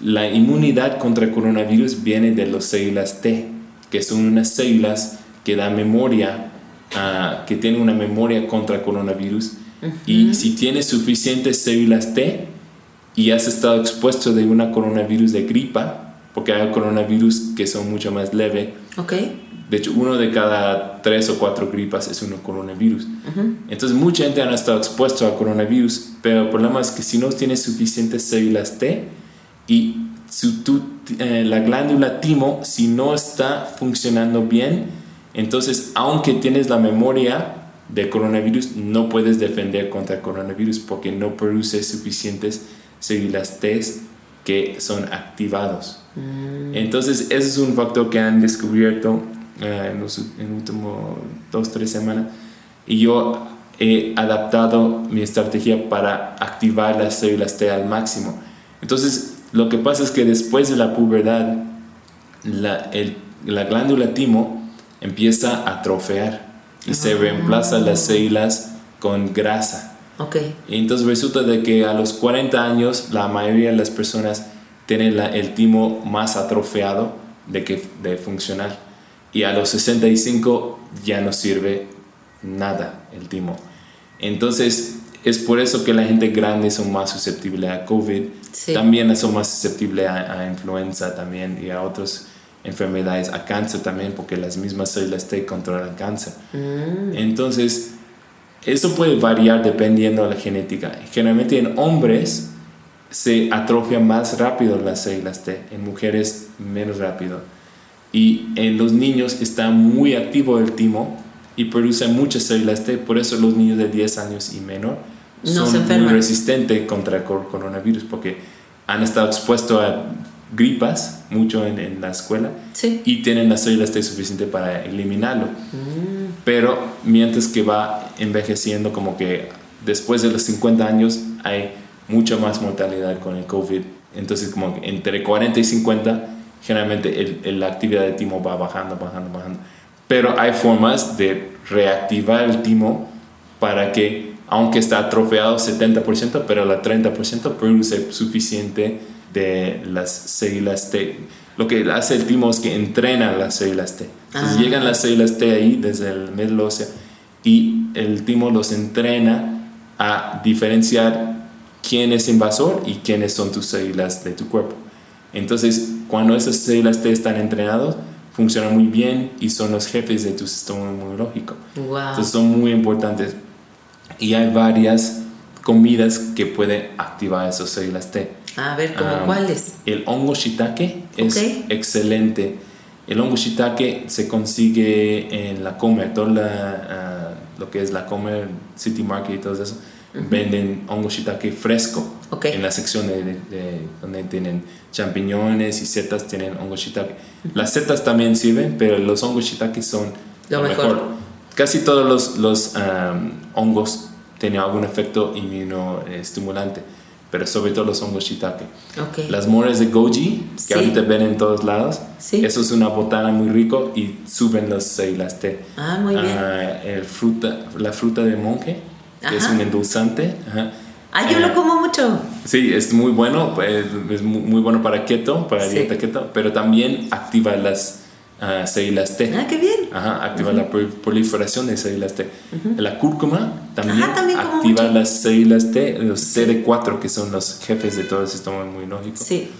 la inmunidad contra el coronavirus viene de las células T, que son unas células que dan memoria, ah, que tienen una memoria contra el coronavirus. Y si tienes suficientes células T y has estado expuesto de una coronavirus de gripa, porque hay coronavirus que son mucho más leve. Okay. De hecho, uno de cada tres o cuatro gripas es un coronavirus. Entonces, mucha gente ha estado expuesto al coronavirus, pero el problema es que si no tienes suficientes células T, y si eh, la glándula timo, si no está funcionando bien, entonces aunque tienes la memoria de coronavirus, no puedes defender contra el coronavirus porque no produce suficientes células T que son activados. Mm. Entonces, ese es un factor que han descubierto eh, en los últimos dos, tres semanas. Y yo he adaptado mi estrategia para activar las células T al máximo. Entonces, lo que pasa es que después de la pubertad, la, la glándula timo empieza a atrofiar y se ah. reemplaza las células con grasa. Okay. Y entonces resulta de que a los 40 años la mayoría de las personas tienen el timo más atrofiado de, que, de funcionar. Y a los 65 ya no sirve nada el timo. Entonces es por eso que la gente grande son más susceptibles a COVID. También son más susceptibles a, influenza también y a otras enfermedades, a cáncer también, porque las mismas células T controlan cáncer. Mm. Entonces, eso puede variar dependiendo de la genética. Generalmente en hombres se atrofian más rápido las células T, en mujeres menos rápido. Y en los niños está muy activo el timo y produce muchas células T, por eso los niños de 10 años y menor no son muy resistentes contra el coronavirus porque han estado expuestos a gripas mucho en, la escuela y tienen las células T suficiente para eliminarlo. Mm. Pero mientras que va envejeciendo, como que después de los 50 años hay mucha más mortalidad con el COVID. Entonces, como entre 40 y 50, generalmente el, la actividad de timo va bajando, bajando, bajando. Pero hay formas de reactivar el timo para que aunque está atrofiado 70%, pero la 30% produce suficiente de las células T. Lo que hace el timo es que entrena las células T. Entonces ah. llegan las células T ahí desde el ósea y el timo los entrena a diferenciar quién es invasor y quiénes son tus células de tu cuerpo. Entonces, cuando esas células T están entrenadas, funcionan muy bien y son los jefes de tu sistema inmunológico. Entonces, son muy importantes y hay varias comidas que pueden activar esas células T. A ver, ¿cómo cuáles? El hongo shiitake es excelente. El hongo shiitake se consigue en la Comer, todo ah, lo que es la Comer, City Market y todo eso. Venden hongo shiitake fresco. En la sección de, donde tienen champiñones y setas, tienen hongo shiitake. Las setas también sirven, pero los hongos shiitake son lo, mejor casi todos los, los hongos tienen algún efecto inmunoestimulante, pero sobre todo los hongos shiitake. Las moras de goji, que ahorita ven en todos lados, eso es una botana muy rico y suben las células T. Ah, muy bien. Ah, el fruta, la fruta de monje, que es un endulzante. Ah, yo lo como mucho. Sí, es muy bueno, pues, es muy, bueno para keto, para dieta keto, pero también activa las uh, células T. Ah, qué bien. Ajá, activa la proliferación de células T. La cúrcuma también, activa las células T, los CD4, que son los jefes de todo el sistema inmunológico. Sí.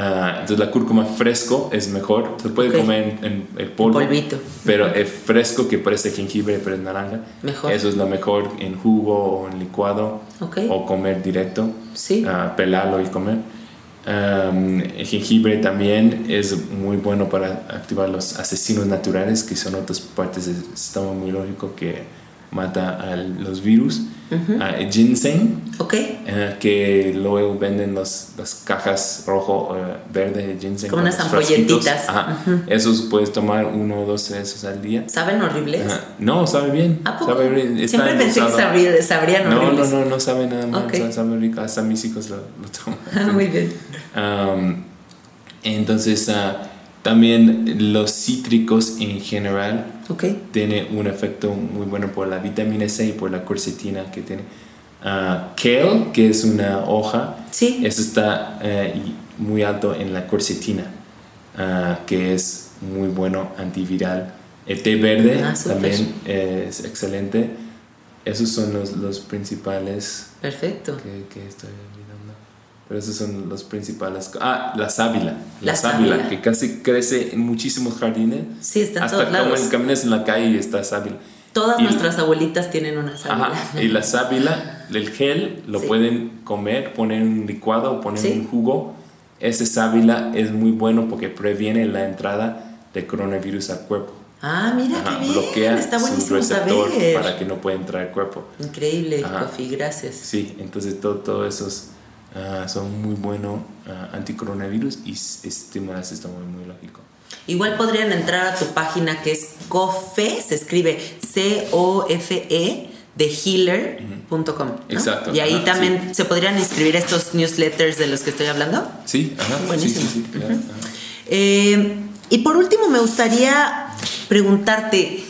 Ah, entonces la cúrcuma fresco es mejor. Se puede Ok. comer en, en el polvo. polvito. Pero el fresco que parece jengibre pero es naranja. Mejor. Eso es lo mejor en jugo o en licuado. Ok. O comer directo. Sí. Ah, pelarlo y comer. Am, el jengibre también es muy bueno para activar los asesinos naturales, que son otras partes del sistema inmunológico que mata a los virus. Ah, el ginseng, Ok. eh, que luego venden los, las cajas rojo eh, verde de ginseng. Como con unas ampolletitas. Ajá. Esos puedes tomar uno o dos veces al día. ¿Saben horribles? No, sabe bien. ¿A poco? Sabe bien. Está Siempre pensé que sabría- sabrían No, no, horribles. no, no sabe nada mal. Ok. sabe- rico. Hasta mis hijos lo, lo toman. Ah, Muy bien. Entonces, ah, también los cítricos en general Ok. tiene un efecto muy bueno por la vitamina C y por la quercetina que tiene. Ah, kale, que es una hoja, Sí. eso está eh, muy alto en la quercetina, ah, que es muy bueno antiviral. El té verde Ah, también es excelente. Esos son los, los principales Perfecto. que, que estoy. Pero esos son los principales. Ah, la sábila. La, La sábila, sábila. que casi crece en muchísimos jardines. Sí, está en Hasta todos lados. como caminas en la calle y está sábila. Todas Y- nuestras abuelitas tienen una sábila. Ajá, y la sábila, el gel, lo Sí. pueden comer, poner en un licuado o poner Sí. en un jugo. Ese sábila es muy bueno porque previene la entrada de coronavirus al cuerpo. Ah, mira Ajá, qué bien. bloquea Está su buenísimo receptor saber. para que no pueda entrar al cuerpo. Increíble. Kofi, gracias. Sí, entonces todo, todo esos ah, son muy buenos ah, anticoronavirus y s- estimulan el sistema inmunológico. Igual podrían entrar a tu página que es COFE, se escribe C-O-F-E de healer.com. ¿no? Exacto, Y ahí ajá, también se podrían inscribir estos newsletters de los que estoy hablando. Sí, ajá, Buenísimo. sí, sí, sí, claro, ajá. Eh, y por último, me gustaría preguntarte.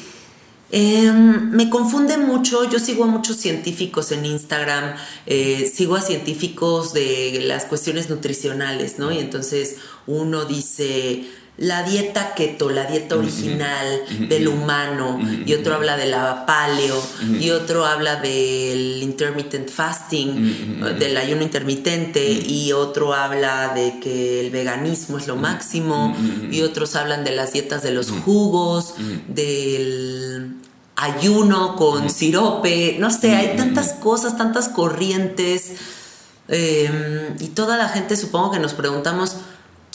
Em, me confunde mucho, yo sigo a muchos científicos en Instagram, eh, sigo a científicos de las cuestiones nutricionales, ¿no? Y entonces uno dice la dieta keto, la dieta original del humano, y otro habla de la paleo, y otro habla del intermittent fasting, del ayuno intermitente, y otro habla de que el veganismo es lo máximo, y otros hablan de las dietas de los jugos, del ayuno con sirope, no sé, hay tantas cosas, tantas corrientes, eh, y toda la gente supongo que nos preguntamos,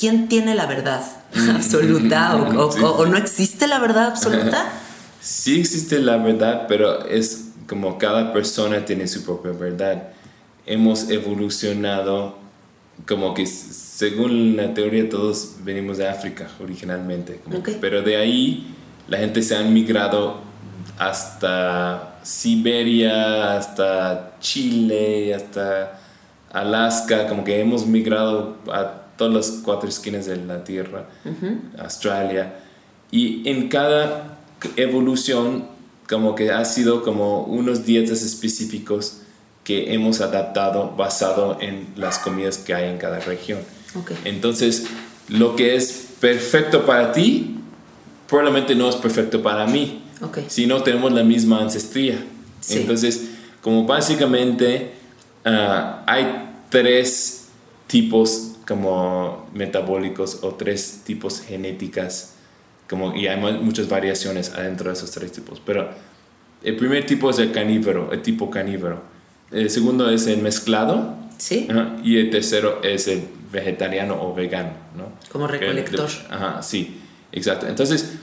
¿quién tiene la verdad absoluta o, o- Sí. o- o no existe la verdad absoluta? Sí existe la verdad, pero es como cada persona tiene su propia verdad. Hemos evolucionado como que según la teoría todos venimos de África originalmente, como que- pero de ahí la gente se ha migrado hasta Siberia, hasta Chile, hasta Alaska, como que hemos migrado a todas las cuatro esquinas de la Tierra, Australia, y en cada evolución como que ha sido como unos dietas específicos que hemos adaptado basado en las comidas que hay en cada región. Ok. Entonces, lo que es perfecto para ti, probablemente no es perfecto para mí. Ok. Si no tenemos la misma ancestría. Sí. Entonces, como básicamente ah, hay tres tipos como metabólicos o tres tipos genéticas, como, y hay mu- muchas variaciones adentro de esos tres tipos. Pero el primer tipo es el canífero, el tipo canífero. El segundo es el mezclado. Sí. Ajá, y el tercero es el vegetariano o vegano, ¿no? Como recolector. Ajá, sí, exacto. Entonces,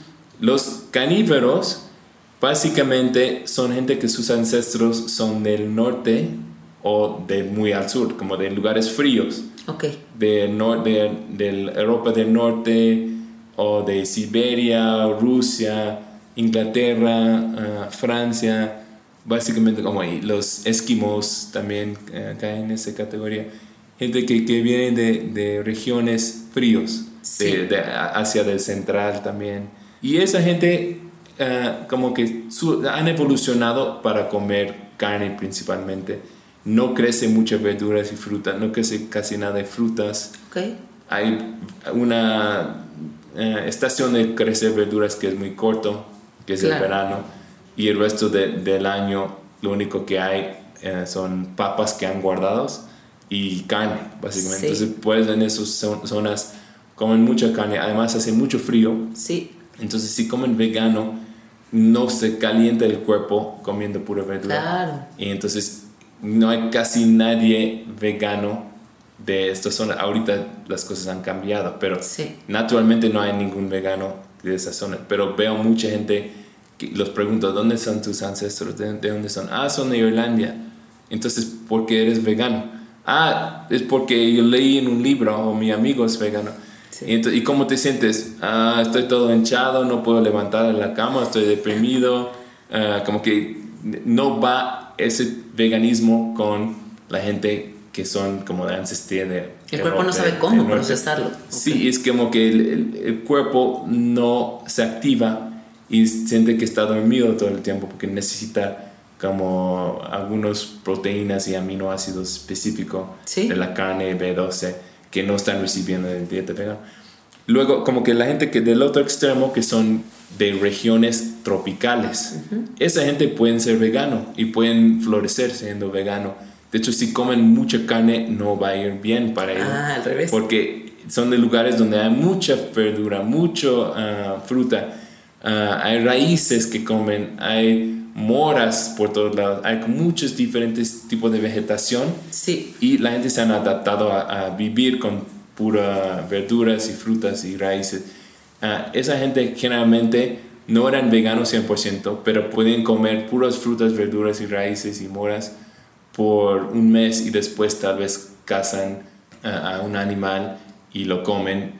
los caníferos básicamente son gente que sus ancestros son del norte o de muy al sur, como de lugares fríos, Ok. de, nor- de, de Europa del Norte o de Siberia, Rusia, Inglaterra, ah, Francia, básicamente como ahí. Los esquimos también eh, caen en esa categoría. Gente que, que viene de, de regiones fríos, Sí. de, Asia del Central también. Y esa gente ah, como que han evolucionado para comer carne principalmente. No crece muchas verduras y frutas, no crece casi nada de frutas hay una eh, estación de crecer verduras que es muy corto, que es Claro. el verano, y el resto de- del año lo único que hay eh, son papas que han guardados y carne, básicamente. Sí. Entonces puedes en esas zo- zonas comen mucha carne, además hace mucho frío, Sí, entonces si comen vegano no se calienta el cuerpo comiendo pura verdura. Claro. Y entonces no hay casi nadie vegano de esta zona. Ahorita las cosas han cambiado, pero Sí. naturalmente no hay ningún vegano de esa zona. Pero veo mucha gente que los pregunto, ¿dónde son tus ancestros? ¿De, de dónde son? Ah, son de Irlanda. Entonces, ¿por qué eres vegano? Ah, es porque yo leí en un libro o mi amigo es vegano. Sí. Y, ento- ¿y cómo te sientes? Ah, estoy todo hinchado, no puedo levantar de la cama, estoy deprimido. Ah, como que no va ese veganismo con la gente que son como de ancestría de... el cuerpo no sabe cómo procesarlo. Sí, es como que el, el- el cuerpo no se activa y siente que está dormido todo el tiempo porque necesita como algunas proteínas y aminoácidos específicos Sí. de la carne B12 que no están recibiendo en dieta vegana. Luego, como que la gente que del otro extremo, que son de regiones tropicales, esa gente pueden ser vegano y pueden florecer siendo vegano. De hecho, si comen mucha carne, no va a ir bien para ellos. Ah, al revés. Porque son de lugares donde hay mucha verdura, mucho ah, fruta, ah, hay raíces que comen, hay moras por todos lados, hay muchos diferentes tipos de vegetación Sí, y la gente se han adaptado a, a vivir con pura verduras y frutas y raíces. Esa gente generalmente no eran veganos 100%, pero pueden comer puras frutas, verduras y raíces y moras por un mes y después tal vez cazan a un animal y lo comen,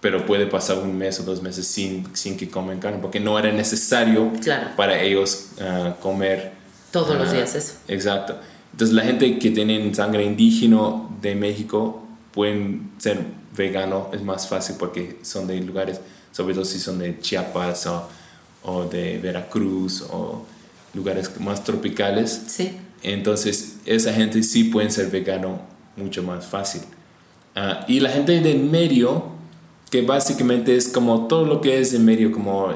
pero puede pasar un mes o dos meses sin, sin que comen carne, porque no era necesario Claro. para ellos ah, comer todos los Ah, días eso. Exacto. Entonces la gente que tienen sangre indígena de México pueden ser vegano, es más fácil porque son de lugares, sobre todo si son de Chiapas o, o de Veracruz o lugares más tropicales. Sí, Entonces esa gente sí pueden ser vegano mucho más fácil. Ah, y la gente del medio, que básicamente es como todo lo que es del medio, como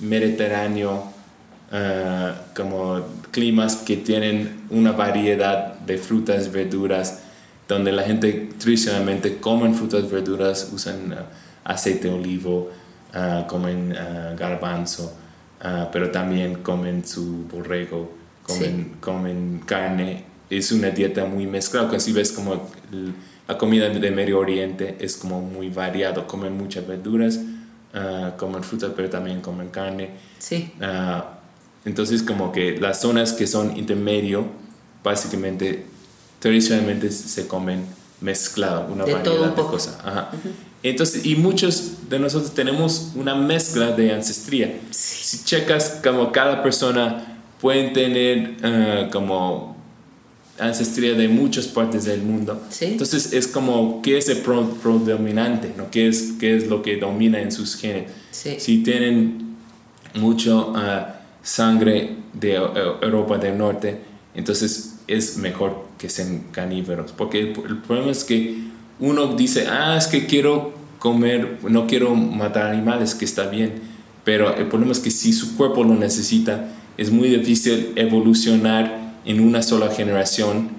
mediterráneo, ah, como climas que tienen una variedad de frutas, verduras, donde la gente tradicionalmente comen frutas, verduras, usan ah, aceite de olivo, comen garbanzo, ah, pero también comen su borrego, comen, comen carne. Es una dieta muy mezclada, si ves como la comida de Medio Oriente es como muy variado, comen muchas verduras, ah, comen frutas, pero también comen carne. sí. Ah, entonces como que las zonas que son intermedio, básicamente, tradicionalmente se comen mezclado, una De variedad de cosas. Ajá. Entonces, y muchos de nosotros tenemos una mezcla de ancestría. Si checas como cada persona pueden tener ah, como ancestría de muchas partes del mundo. Sí. Entonces es como qué es el pro- predominante, ¿no? ¿Qué es, qué es lo que domina en sus genes. Sí. Si tienen mucho ah, sangre de Eu- Europa del Norte, entonces es mejor que sean canívoros. Porque el, el problema es que uno dice, ah, es que quiero comer, no quiero matar animales, que está bien. Pero el problema es que si su cuerpo lo necesita, es muy difícil evolucionar en una sola generación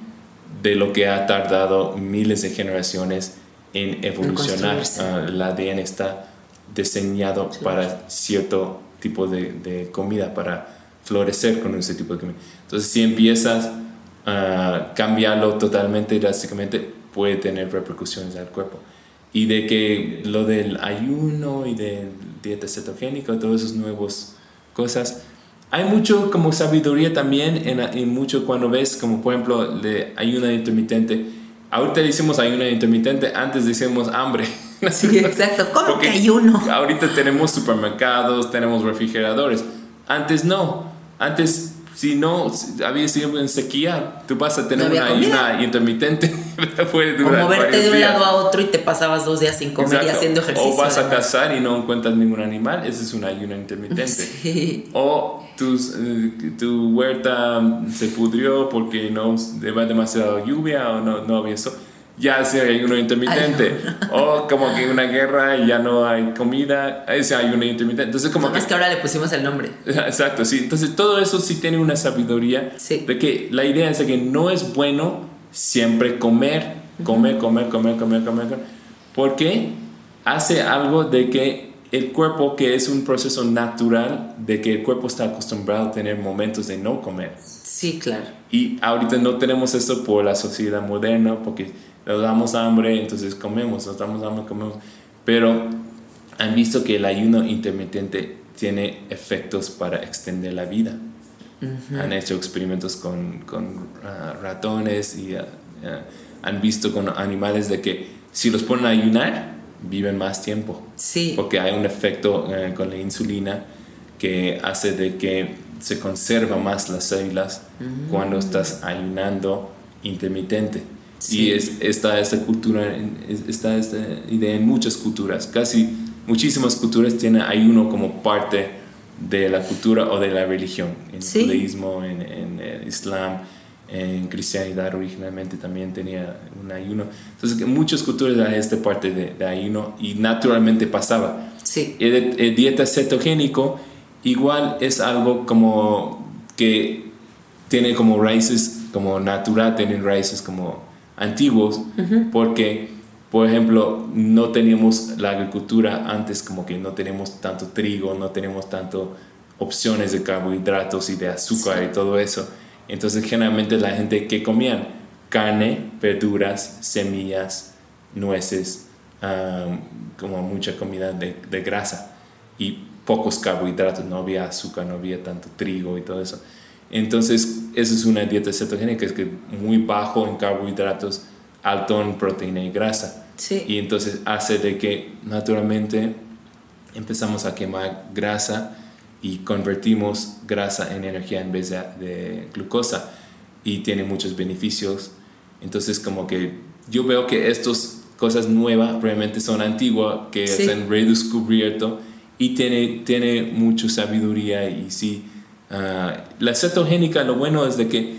de lo que ha tardado miles de generaciones en evolucionar. Ah, el ADN está diseñado para cierto tipo de, de comida, para florecer con ese tipo de comida. Entonces, si empiezas a cambiarlo totalmente, drásticamente, puede tener repercusiones al cuerpo. Y de que lo del ayuno y de dieta cetogénica, todas esas nuevas cosas, hay mucho como sabiduría también en, en mucho cuando ves como por ejemplo de ayuno intermitente. Ahorita decimos ayuno intermitente, antes decimos hambre. Sí, exacto. ¿Cómo que hay uno? Ahorita tenemos supermercados, tenemos refrigeradores. Antes no. Antes, si no, había sido en sequía, tú vas a tener No una ayuna intermitente. Puede O moverte de un días. lado a otro y te pasabas dos días sin comer y haciendo ejercicio. O vas a cazar y no encuentras ningún animal, ese es un ayuno intermitente. Sí. O tus, eh, tu huerta se pudrió porque no va demasiada lluvia o no, no había sol. Ya ese ayuno intermitente. O como que una guerra y ya no hay comida, ese ayuno intermitente. Entonces como que más que ahora le pusimos el nombre. Exacto, sí. Entonces todo eso sí tiene una sabiduría Sí. de que la idea es de que no es bueno siempre comer comer, comer, comer, comer, comer, comer, porque hace algo de que el cuerpo, que es un proceso natural, de que el cuerpo está acostumbrado a tener momentos de no comer. Sí, claro. Y ahorita no tenemos eso por la sociedad moderna, porque nos damos hambre, entonces comemos, nos damos hambre, comemos. Pero han visto que el ayuno intermitente tiene efectos para extender la vida. Han hecho experimentos con, con ah, ratones y ah, han visto con animales de que si los ponen a ayunar, viven más tiempo. Sí. Porque hay un efecto eh, con la insulina que hace de que se conserva más las células cuando estás ayunando intermitente. Sí. Y es, está esta cultura, es- está esta idea en muchas culturas. Casi muchísimas culturas tienen ayuno como parte de la cultura o de la religión. En Sí. judaísmo, en, en, eh, islam, en cristianidad originalmente también tenía un ayuno. Entonces, en muchas culturas hay esta parte de, de ayuno y naturalmente pasaba. Sí. El, el dieta cetogénico igual es algo como que tiene como raíces como natural, tienen raíces como antiguos, porque, por ejemplo, no teníamos la agricultura antes, como que no tenemos tanto trigo, no tenemos tanto opciones de carbohidratos y de azúcar y todo eso. Entonces, generalmente la gente que comían carne, verduras, semillas, nueces, como mucha comida de, de grasa. Y pocos carbohidratos, no había azúcar, no había tanto trigo y todo eso. Entonces, eso es una dieta cetogénica, es que muy bajo en carbohidratos, alto en proteína y grasa. Sí. Y entonces hace de que naturalmente empezamos a quemar grasa y convertimos grasa en energía en vez de, de glucosa y tiene muchos beneficios. Entonces como que yo veo que estas cosas nuevas realmente son antiguas, que Sí. se han redescubierto y tiene, tiene mucha sabiduría y sí. ah, la cetogénica lo bueno es de que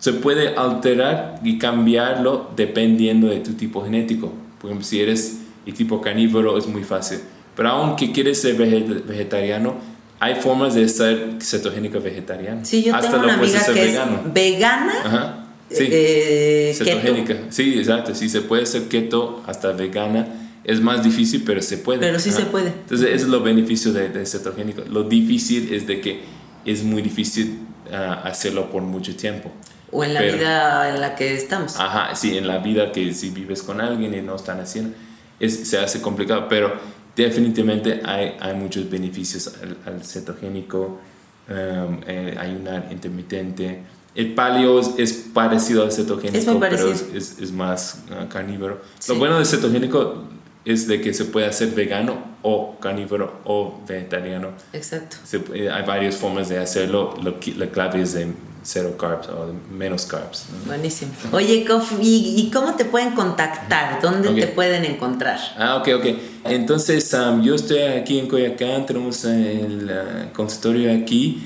se puede alterar y cambiarlo dependiendo de tu tipo genético. Por ejemplo, si eres el tipo carnívoro es muy fácil. Pero aunque quieres ser vege- vegetariano, hay formas de ser cetogénico vegetariano. Sí, yo Hasta tengo lo una puedes amiga que vegano. es vegana, Ajá. Sí. eh, keto. cetogénica. Sí, exacto. Sí, se puede ser keto hasta vegana. Es más difícil, pero se puede. Pero sí Ajá. se puede. Entonces, ese es lo beneficio de, de cetogénico. Lo difícil es de que es muy difícil ah, hacerlo por mucho tiempo. O en la Pero- vida en la que estamos. Ajá, sí, en la vida que si vives con alguien y no están haciendo, es, se hace complicado, pero definitivamente hay, hay muchos beneficios al, al cetogénico, um, eh, ayunar intermitente. El paleo es, es parecido al cetogénico, Es muy pero parecido. es, es- más ah, carnívoro. Sí. Lo bueno del cetogénico es de que se puede hacer vegano o carnívoro o vegetariano. Exacto. Se puede- hay varias formas de hacerlo, lo la clave es de cero carbs o de menos carbs. ¿no? Buenísimo. Oye, ¿y, y cómo te pueden contactar? ¿Dónde Ok. te pueden encontrar? Ah, ok, ok. Entonces, um, yo estoy aquí en Coyacán, tenemos el uh, consultorio aquí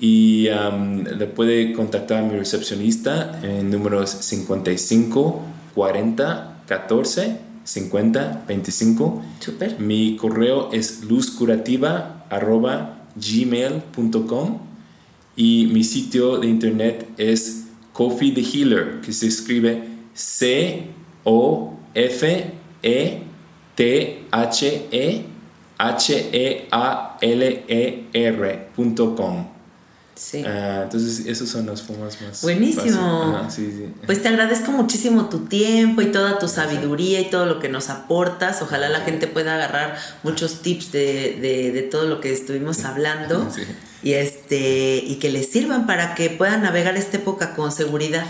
y um, le puede contactar a mi recepcionista en números 55 40 14 50 25. Súper. Mi correo es luzcurativa arroba gmail.com y mi sitio de internet es Coffee the Healer, que se escribe C-O-F-E-T-H-E-H-E-A-L-E-R.com. Sí. Ah, entonces, esas son las formas más. Buenísimo. sí, sí. Pues te agradezco muchísimo tu tiempo y toda tu sabiduría y todo lo que nos aportas. Ojalá la gente pueda agarrar muchos tips de, de- de todo lo que estuvimos hablando Sí. y, este, y que les sirvan para que puedan navegar esta época con seguridad.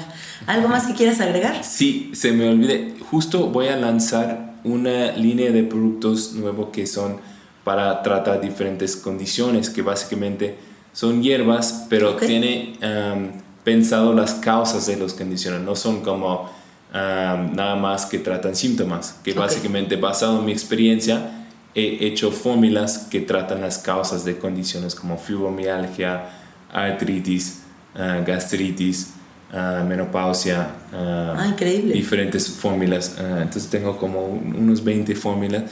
¿Algo más que quieras agregar? Sí, se me olvide. Justo voy a lanzar una línea de productos nuevos que son para tratar diferentes condiciones, que básicamente son hierbas, pero Ok. tiene am, pensado las causas de las condiciones. No son como am, nada más que tratan síntomas, que Ok. básicamente basado en mi experiencia he hecho fórmulas que tratan las causas de condiciones como fibromialgia, artritis, ah, gastritis, ah, menopausia, ah, Ah, increíble. diferentes fórmulas. Ah, entonces tengo como un- unos 20 fórmulas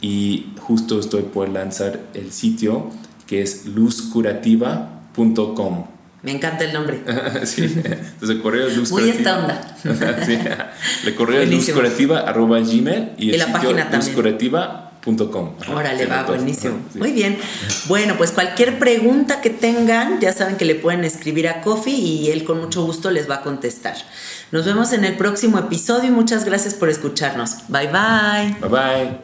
y justo estoy por lanzar el sitio que es luzcurativa.com. Me encanta el nombre. sí. Entonces, correo luz Muy esta onda. sí. El correo es Buenísimo. luzcoreativa arroba gmail y el Y la sitio página también. luzcoreativa.com. Ajá, Órale, va, buenísimo. Sí. Muy bien. Bueno, pues cualquier pregunta que tengan, ya saben que le pueden escribir a Kofi y él con mucho gusto les va a contestar. Nos vemos en el próximo episodio y muchas gracias por escucharnos. Bye bye. Bye bye.